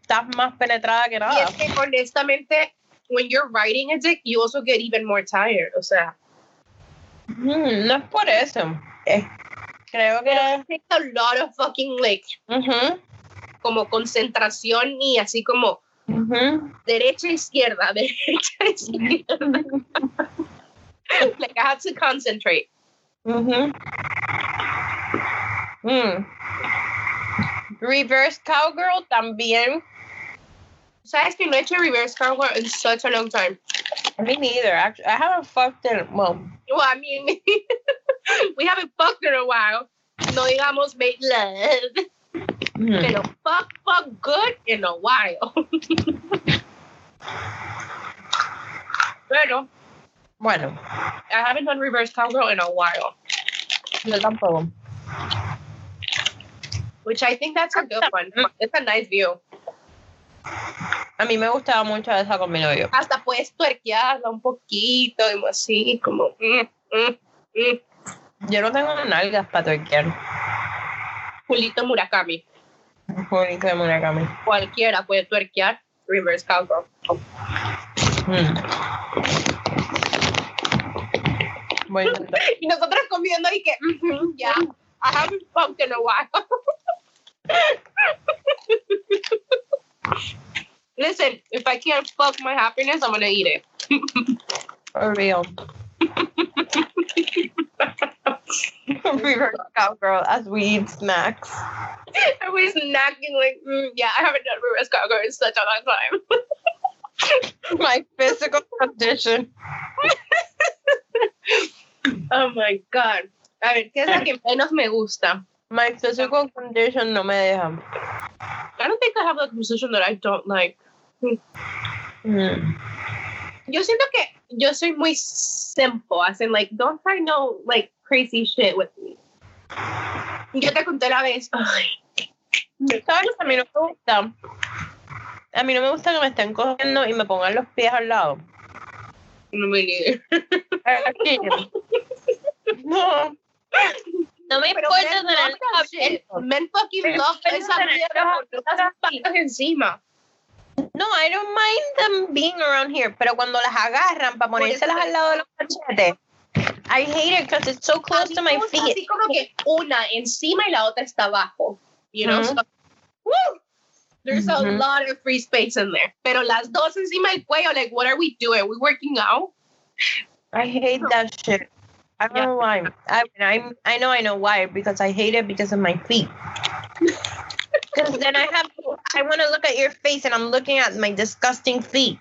estás más penetrada que Y nada. es que honestamente, when you're riding a dick, you also get even more tired. O sea, Mm, no es por eso. Es- creo que. it a lot of fucking like como concentración y así como derecha izquierda, *laughs* derecha izquierda. like I had to concentrate. Mm. Reverse cowgirl también. Sabes que no he hecho reverse cowgirl in such a long time. Me neither. Actually, I haven't fucked in. Well, Well, I mean, *laughs* *laughs* we haven't fucked in a while. No digamos made love, mm. pero fuck, fuck good in a while. Pero bueno, I haven't done reverse cowgirl in a while, yo tampoco. which I think that's a good one. It's a nice view. A mí me gustaba mucho esa con mi novio. Hasta puedes tuerquearla un poquito, y así, como. mm, mm, mm. Yo no tengo nalgas para torquear. Julito Murakami. De Murakami. Cualquiera puede tuerquear reverse cowgirl. Mm. Intentar. *laughs* Y nosotros comiendo y que, "Mhm, yeah, I haven't fucked in a while. Listen, if I can't fuck my happiness, I'm gonna eat it. For real. *laughs* *laughs* Reverse cowgirl as *laughs* we eat snacks. Everybody's nagging like, "Mm, yeah, I haven't done reverse cowgirl in such a long time. *laughs* My physical condition. oh my god. A ver, ¿qué es la que menos me gusta? My physical condition no me deja. I don't think I have a position that I don't like. Mm. Yo siento que yo soy muy simple, as in like, don't try know, like crazy shit with me. Yo te conté la vez, ay, ¿Sabes? A mí no me gusta. A mí no me gusta que me estén cogiendo y me pongan los pies al lado. no me. Aquí. *laughs* No. No me Pero importa men tener. Men fucking love esa mierda patas encima. No, I don't mind them being around here, pero cuando las agarran para ponérselas al lado de los cachetes, I hate it because it's so close to my feet. Así como que una encima y la otra está abajo. You know? Ujú. So, woo! There's a Ujú. lot of free space in there. Pero las dos encima del cuello, like, what are we doing? we working out? I hate that shit. I don't know why. I I I know I know why because I hate it because of my feet. Because then I have I want to look at your face and I'm looking at my disgusting feet.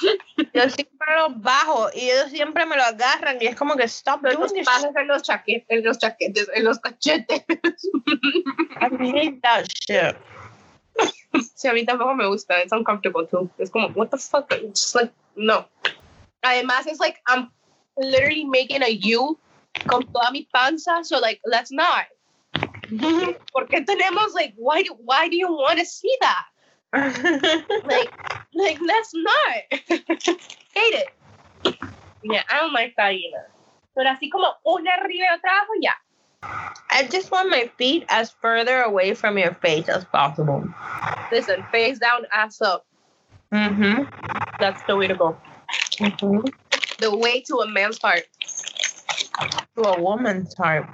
*laughs* Yo siempre los bajo y ellos siempre me lo agarran y es como que stop Los doing this. pasos en los chaquetes, en los chaquetes, en los cachetes. I hate that shit. Sí, a mí tampoco me gusta. It's uncomfortable too. Es como, what the fuck? It's just like, no. Además, es like, I'm literally making a U con toda mi panza. So, like, let's not. *laughs* ¿Por qué tenemos, like, why do, why do you want to see that? *laughs* Like, like, let's not. *laughs* Hate it. Yeah, I don't like that either. Pero así como una arriba y otra abajo, ya. I just want my feet as further away from your face as possible. Listen, face down, ass up. Mm-hmm. That's the way to go. mm-hmm. The way to a man's heart. To a woman's heart.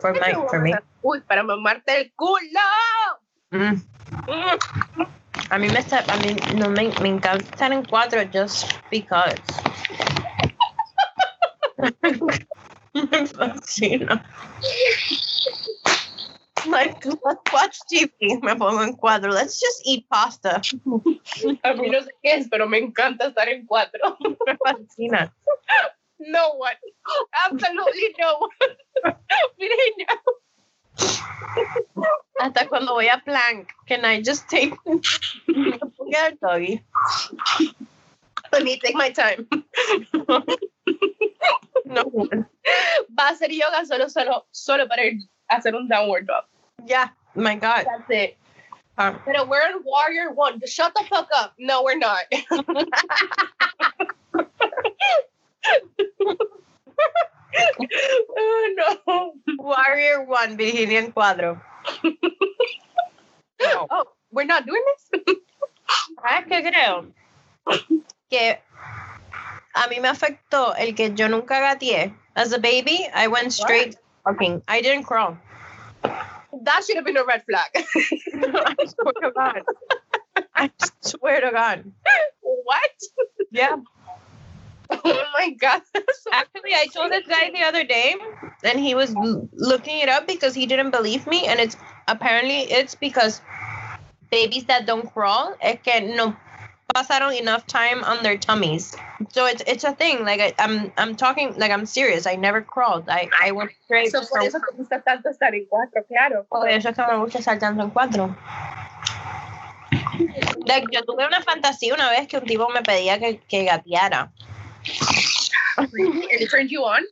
For my for me. Uy, para mamarte el culo. Mm. Mm. A mí me está, a mí no me, me encanta estar en cuatro just because. me fascina. Like, let's watch TV. Me pongo en cuatro. Let's just eat pasta. A mí no sé qué es, pero me encanta estar en cuatro. Me fascina. No one. Absolutely no one. *laughs* No. Hasta cuando voy a plank. Can I just take *laughs* get a doggy? Let me take my time. *laughs* No. Va a ser yoga solo, solo, solo para hacer un downward dog. Yeah. My God. That's it. Um, Pero we're in Warrior One. Shut the fuck up. No, we're not. *laughs* oh, no. Warrior One, Virginia en cuadro. No. *laughs* Oh, we're not doing this? Ah, ¿Sabes qué creo? Que a mí me afectó el que yo nunca gateé. As a baby, I went straight walking. I didn't crawl. that should have been a red flag. *laughs* I swear to God. I swear to God. what? Yeah. Oh my god. *laughs* Actually, I told this guy the other day, and he was looking it up because he didn't believe me, and it's apparently it's because babies that don't crawl es que no pasaron enough time on their tummies. So it's it's a thing. Like I, I'm I'm talking like I'm serious. I never crawled. I I went straight. So, por for- eso te gusta tanto estar en cuatro, claro. Por eso es que me gusta estar tanto en cuatro. Like, yo tuve una fantasía una vez que un tipo me pedía que, que gateara. And it turned you on?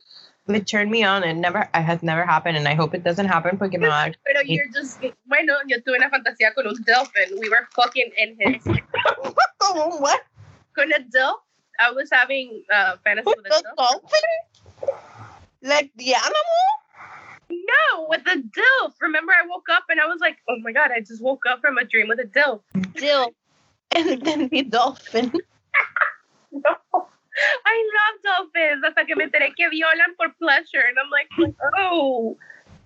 It turned me on and never, it has never happened and I hope it doesn't happen porque me va a Pero you're just, bueno, yo tuve una fantasía con un dolphin. We were fucking in his, ¿Cómo? *laughs* What? con a dilf. I was having uh, fantasy with a The dilf. dolphin? Like the animal? No, with a dilf. Remember, I woke up and I was like, oh my god, I just woke up from a dream with a dilf. Still. *laughs* And then the dolphin. *laughs* No. I love dolphins. Hasta que me enteré que violan por pleasure. And I'm like, oh.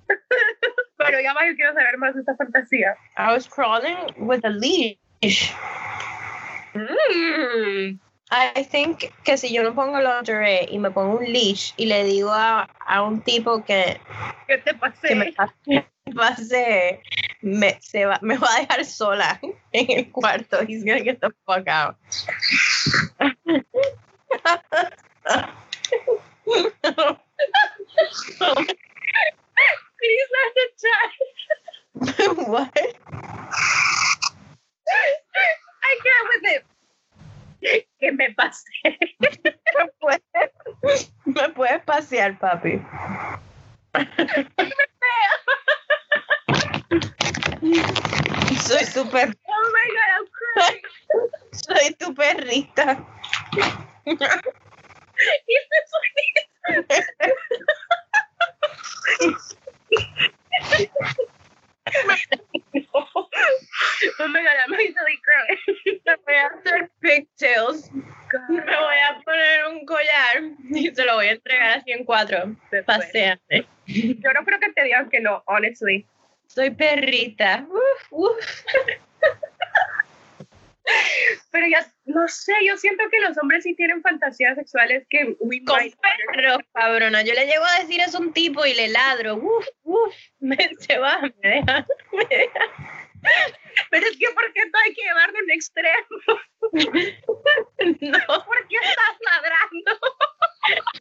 *laughs* Pero ya va, yo quiero saber más de esta fantasía. I was crawling with a leash. Mm. I think que si yo no pongo lingerie y me pongo un leash y le digo a, a un tipo que, ¿Qué te que me pasé? pase, me, se va, me va a dejar sola *laughs* en el cuarto. He's gonna get the fuck out. Please let the chat. *laughs* what? I can't with it. ¿Qué me pasé? ¿Me puedes, me puedes pasear, papi? Soy Oh my god, I'm crying. soy tu perrita. Y me Oh my god, I'm easily crying. Me voy a hacer pigtails. Me voy a poner un collar y se lo voy a entregar así en cuatro. Paseate. Yo no creo que te digan que no, honestly. Soy perrita. Uf, uf. pero ya, no sé, yo siento que los hombres sí tienen fantasías sexuales que we Con perros, cabrona. Yo le llego a decir eso a un tipo y le ladro. Uf, uf, *laughs* me, se va, me deja. *laughs* me deja. Pero es que, ¿por qué todo hay que llevarlo a un extremo? *laughs* No, ¿Por qué estás ladrando?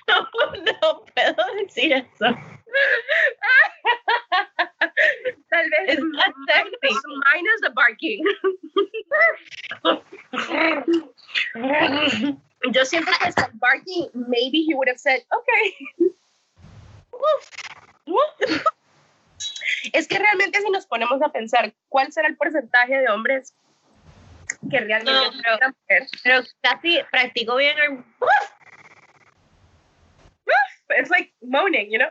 no, no puedo decir eso. Tal vez Es más sexy. minus the barking. Yo siento que el barking, maybe he would have said, okay. Es que realmente si nos ponemos a pensar cuál será el porcentaje de hombres que realmente No, pero- quieran mujer, Pero casi practico bien el. it's like moaning, you know?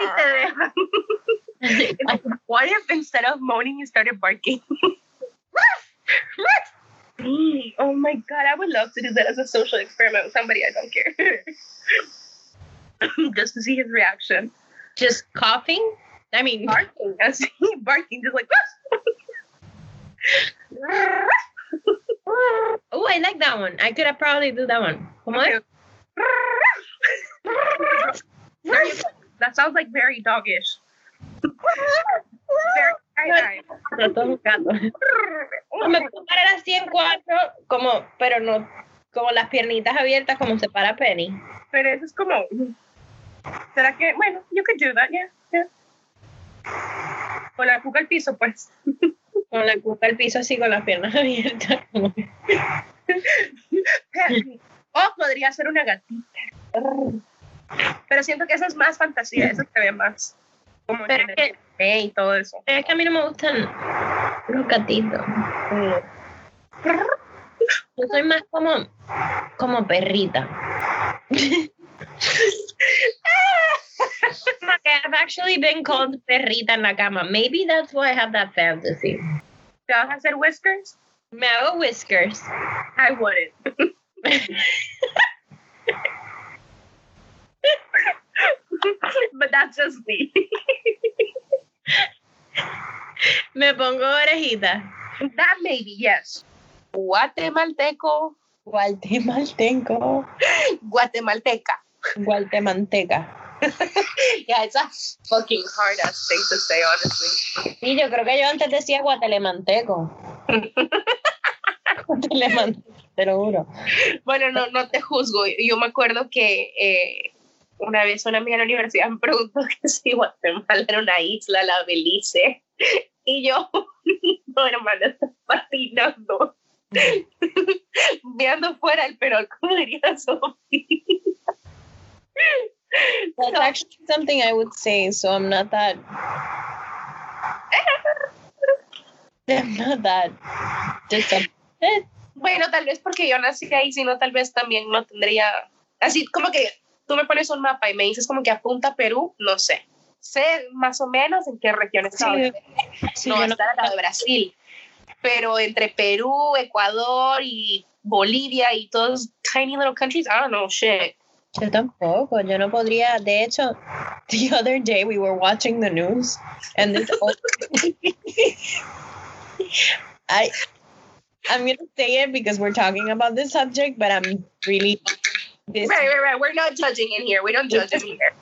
Y te dejan. What if instead of moaning you started barking? *laughs* Oh my god, I would love to do that as a social experiment with somebody I don't care. *laughs* Just to see his reaction. Just coughing. I mean, Barking, *laughs* así, barking, just like. oh, I like that one. I could have probably do that one. Come es? Very that sounds like very doggish. Very. No, *laughs* me puedo parar así en cuatro, como, pero no, como las piernitas abiertas, como se para Penny. Pero eso es como. ¿Será que.? Bueno, you could do that, yeah. yeah. Con la cuca al piso, pues. Con la cuca al piso así, con las piernas abiertas. como que- *laughs* O podría ser una gatita. Pero siento que eso es más fantasía, eso se ve más. Como Pero en el que- anime y todo eso. Pero es que a mí no me gustan los gatitos. Yo soy más como, como perrita. *laughs* I've actually been called perrita en la cama. Maybe that's why I have that fantasy. ¿Te vas a hacer whiskers? Me hago whiskers. I wouldn't. *laughs* *laughs* But that's just me. *laughs* Me pongo orejita. That maybe, yes. Guatemalteco. Guatemalteco. Guatemalteca. Guatemanteca. *laughs* Yeah, it's a fucking hard ass thing to say, honestly. Y yo creo que yo antes decía guatelemanteco. guatelemanteco, te lo juro. Bueno, no, no te juzgo. Yo me acuerdo que eh, una vez una amiga en la universidad me preguntó *laughs* que si Guatemala era una isla, la Belice. Y yo, *laughs* no, hermano, estás patinando. *laughs* Veando fuera el perol, como diría Sofía. That's actually something I would say, so I'm not that. I'm not that disappointed. Bueno, tal vez porque yo nací ahí, sino tal vez también no tendría. Así como que tú me pones un mapa y me dices como que apunta a Perú, no sé. Sé más o menos en qué región está. Sí, Sí, no, está al lado de Brasil. Pero entre Perú, Ecuador y Bolivia y todos tiny little countries, I don't know, shit. Yo tampoco, yo no podría. De hecho, *laughs* the other day we were watching the news and this *laughs* old I I'm gonna say it because we're talking about this subject, but I'm really this Right, right, right. We're not judging in here. We don't judge in here.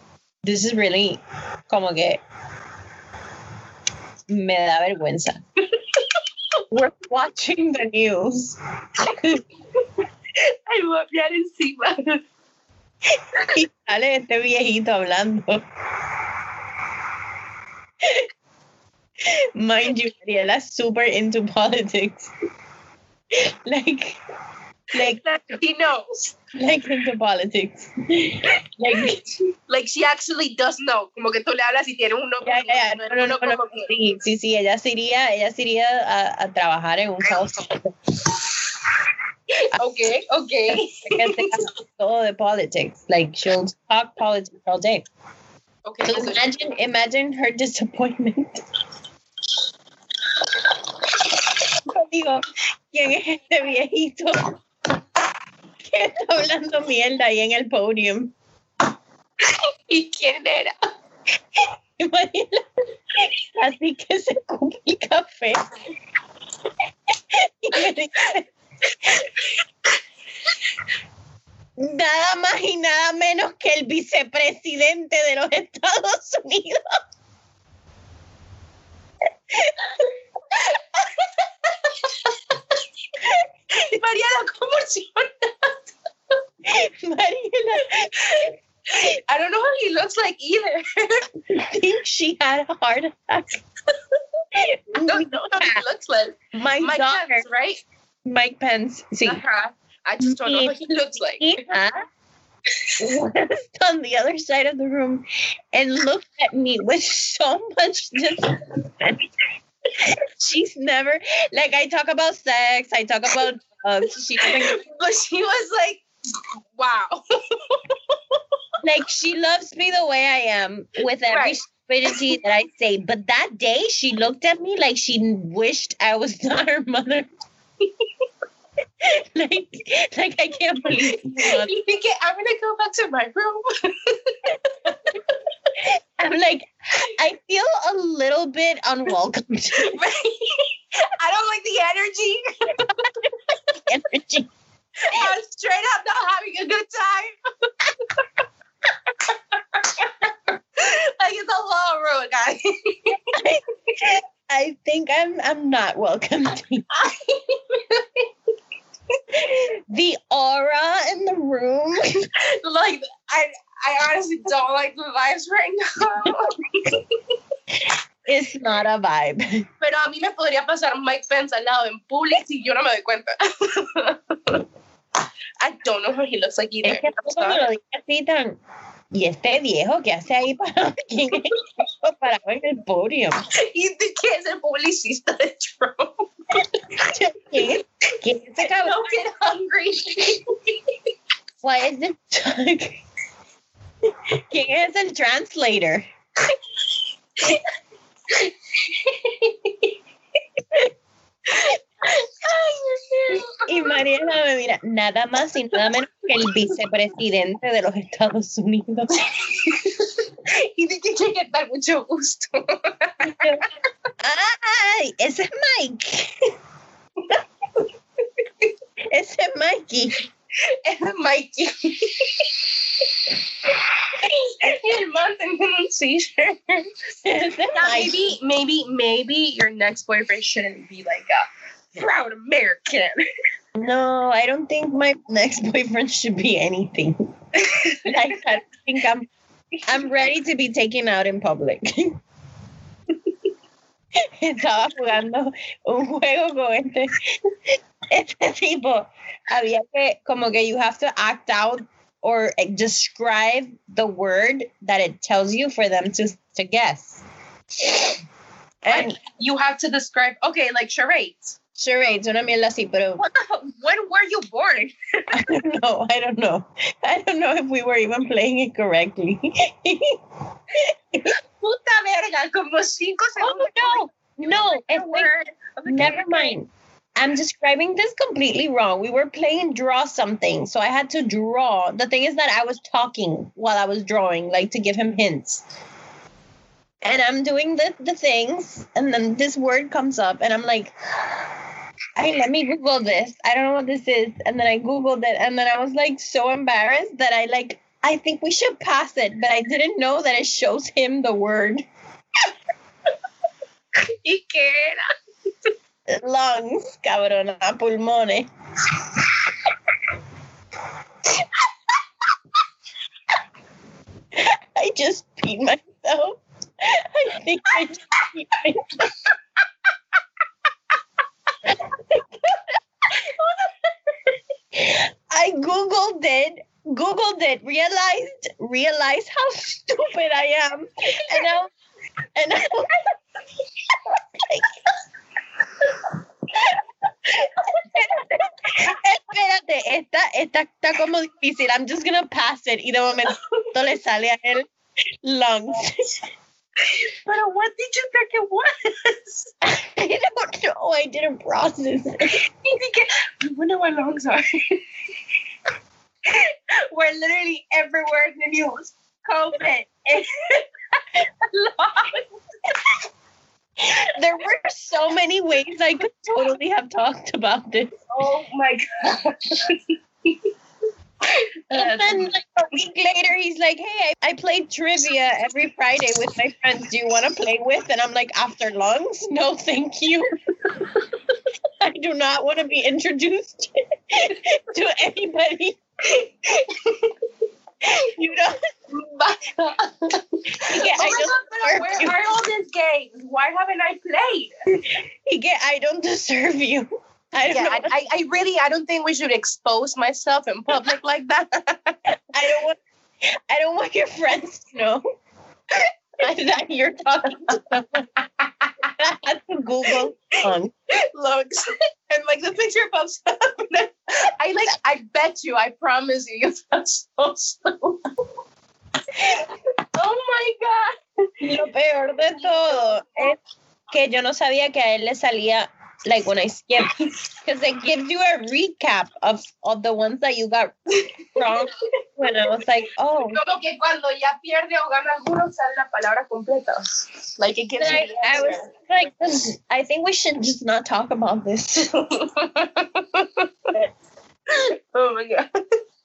this is really como que me da vergüenza. *laughs* we're watching the news. Voy a mirar encima. y sale este viejito hablando. Mind you, Mariela's super into politics. *laughs* like, like, He knows. like into politics. like, Like, she actually does know. Como que tú le hablas y tiene uno. ya, ya, ya, no, no, no, no, como que- sí, sí, sí, ella se iría, ella se iría a, a trabajar en un call center. Ok, ok. Que tenga todo de politics. Like, she'll talk politics all day. okay. So imagine, imagine her disappointment. Digo, ¿quién es este viejito que *laughs* está hablando mierda ahí en el podium? ¿Y quién era? Así que se come el café. Y me dice, nada más y nada menos que el vicepresidente de los Estados Unidos. Looks like either. *laughs* I think she had a heart attack. *laughs* I don't know what he looks like. My Mike daughter, Pence, right? Mike Pence, sí. Uh-huh. I just don't know what he looks like. Was *laughs* on the other side of the room and looked at me with so much disrespect. She's never like I talk about sex, I talk about drugs. She But she was like, wow. Like she loves me the way I am with every Right. stupidity that I say. But that day she looked at me like she wished I was *laughs* not her mother. *laughs* like, like I can't believe. *laughs* You think it- I'm gonna go back to my room. I'm like, I feel a little bit unwelcome I don't like the energy. energy. I'm straight up not having a good time. Like it's a long road, guys. I think I'm I'm not welcome the aura in the room. like I I honestly don't like the vibes right now. It's not a vibe. Pero a mí me podría pasar Mike Pence al lado en Publix y yo no me doy cuenta. I don't know how he looks like either. Es que I'm tú cuando sorry. lo dices así tan. Y este viejo que hace ahí para *laughs* quién es parado en el podio. *laughs* Y de que es el publicista de Trump. ¿Quién es, quién es ese cabrón? Don't get hungry. Why is this ¿Quién es el translator? *laughs* Y Mariela me mira, nada más y nada menos que el vicepresidente de los Estados Unidos. *laughs* y de que dar mucho gusto. ¡Ay! Ese es Mike. Ese es Mikey. Es Mikey. El man teniendo un seizure. Ese Now, maybe, maybe, maybe your next boyfriend shouldn't be like a proud American. No, I don't think my next boyfriend should be anything. *laughs* like I think I'm I'm ready to be taken out in public. *laughs* Estaba jugando un juego con este, este tipo. Había que, como que you have to act out or describe the word that it tells you for them to, to guess. And You have to describe, okay, like charades. Charades, una mierda así, pero What the hell? When were you born? *laughs* I don't know. I don't know. I don't know if we were even playing it correctly. Puta verga, como cinco oh, segundos. oh no, no, The it's like, word of the never mind. I'm describing this completely wrong. We were playing draw something, so I had to draw. The thing is that I was talking while I was drawing, like to give him hints. And I'm doing the, the things, and then this word comes up, and I'm like, hey, let me Google this. I don't know what this is. And then I Googled it, and then I was like so embarrassed that I like, I think we should pass it, but I didn't know that it shows him the word *laughs* ¿Y qué era? lungs, cabrona, pulmones. *laughs* I just peed myself. I think I just. I googled it, googled it, realized realized how stupid I am, and I and I was Espérate, esta, esta está como difícil. I'm just gonna pass it. Y de momento le sale a él lungs. But *laughs* what did you think it was? I don't know. I didn't process it. *laughs* I wonder what lungs are. *laughs* We're literally everywhere in the news. COVID. there were so many ways I could totally have talked about this. Oh my god. And then like a week later, he's like, "Hey, I, I played trivia every Friday with my friends. Do you want to play with?" And I'm like, "After lungs? No, thank you. *laughs* I do not want to be introduced *laughs* to anybody. *laughs* you know, oh my god, don't pero deserve you. where are all these games? Why haven't I played? Get, I don't deserve you. *laughs* I Yeah. I, I, I really I don't think we should expose myself in public *laughs* like that. *laughs* I don't want I don't want your friends to know that you're talking to someone. I had to Google song. Looks and like the picture pops up. I, I like I bet you, I promise you, you felt so slow. oh my god. Lo peor de todo es que yo no sabía que a él le salía like when I skip *laughs* because it gives you a recap of of the ones that you got wrong. When I was like, oh, Como que cuando ya pierde o gana alguno sale la palabra completa. Like it gives I, you I was like, I think we should just not talk about this. *laughs* oh my god.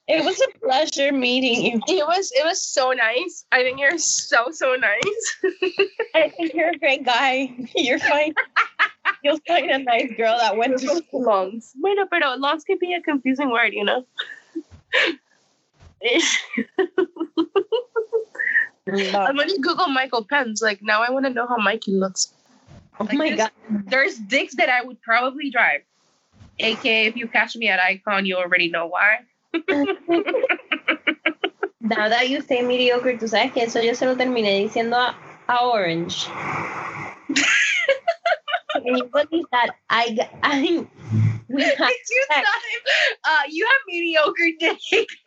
It was a pleasure meeting you. It was it was so nice. I think you're so so nice. *laughs* I think you're a great guy. You're fine. You'll find a nice girl that went to school. Longs. Bueno, pero longs can be a confusing word, you know. I'm gonna Google Michael Pence. Like now, I want to know how Mikey looks. Oh Like my this- god. There's dicks that I would probably drive. AK, if you catch me at Icon, you already know why. *laughs* Now that you say mediocre, tú sabes que eso yo se lo terminé diciendo a, a Orange. *laughs* Believe that I, I we had you *laughs* uh, you have mediocre dick.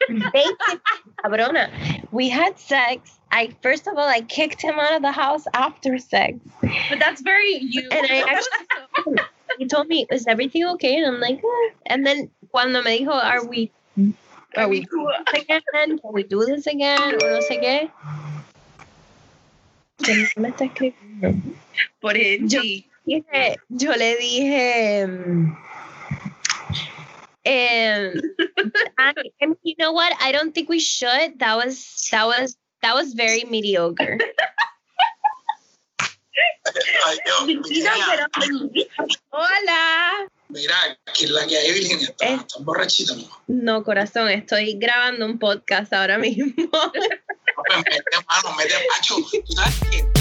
*laughs* Basic, cabrona. We had sex. I first of all I kicked him out of the house after sex. But that's very you. And I *laughs* actually he told me, "Is everything okay?" And I'm like, eh. and then cuando me dijo, "Are we are we cool? again? Can we do this again?" O no sé qué. ¿Quién me está escribiendo? Put it in G. Dije- yo le dije mm, em, *laughs* I, and you know what I don't think we should that was that was that was very mediocre *laughs* Ay, Dios, Mira, mira, pero- hola mira, que la que hay, Virgen, está, Eh. está borrachita, ¿no? no corazón estoy grabando un podcast ahora mismo *laughs* Pues mete mano, mete macho. ¿Tú sabes qué?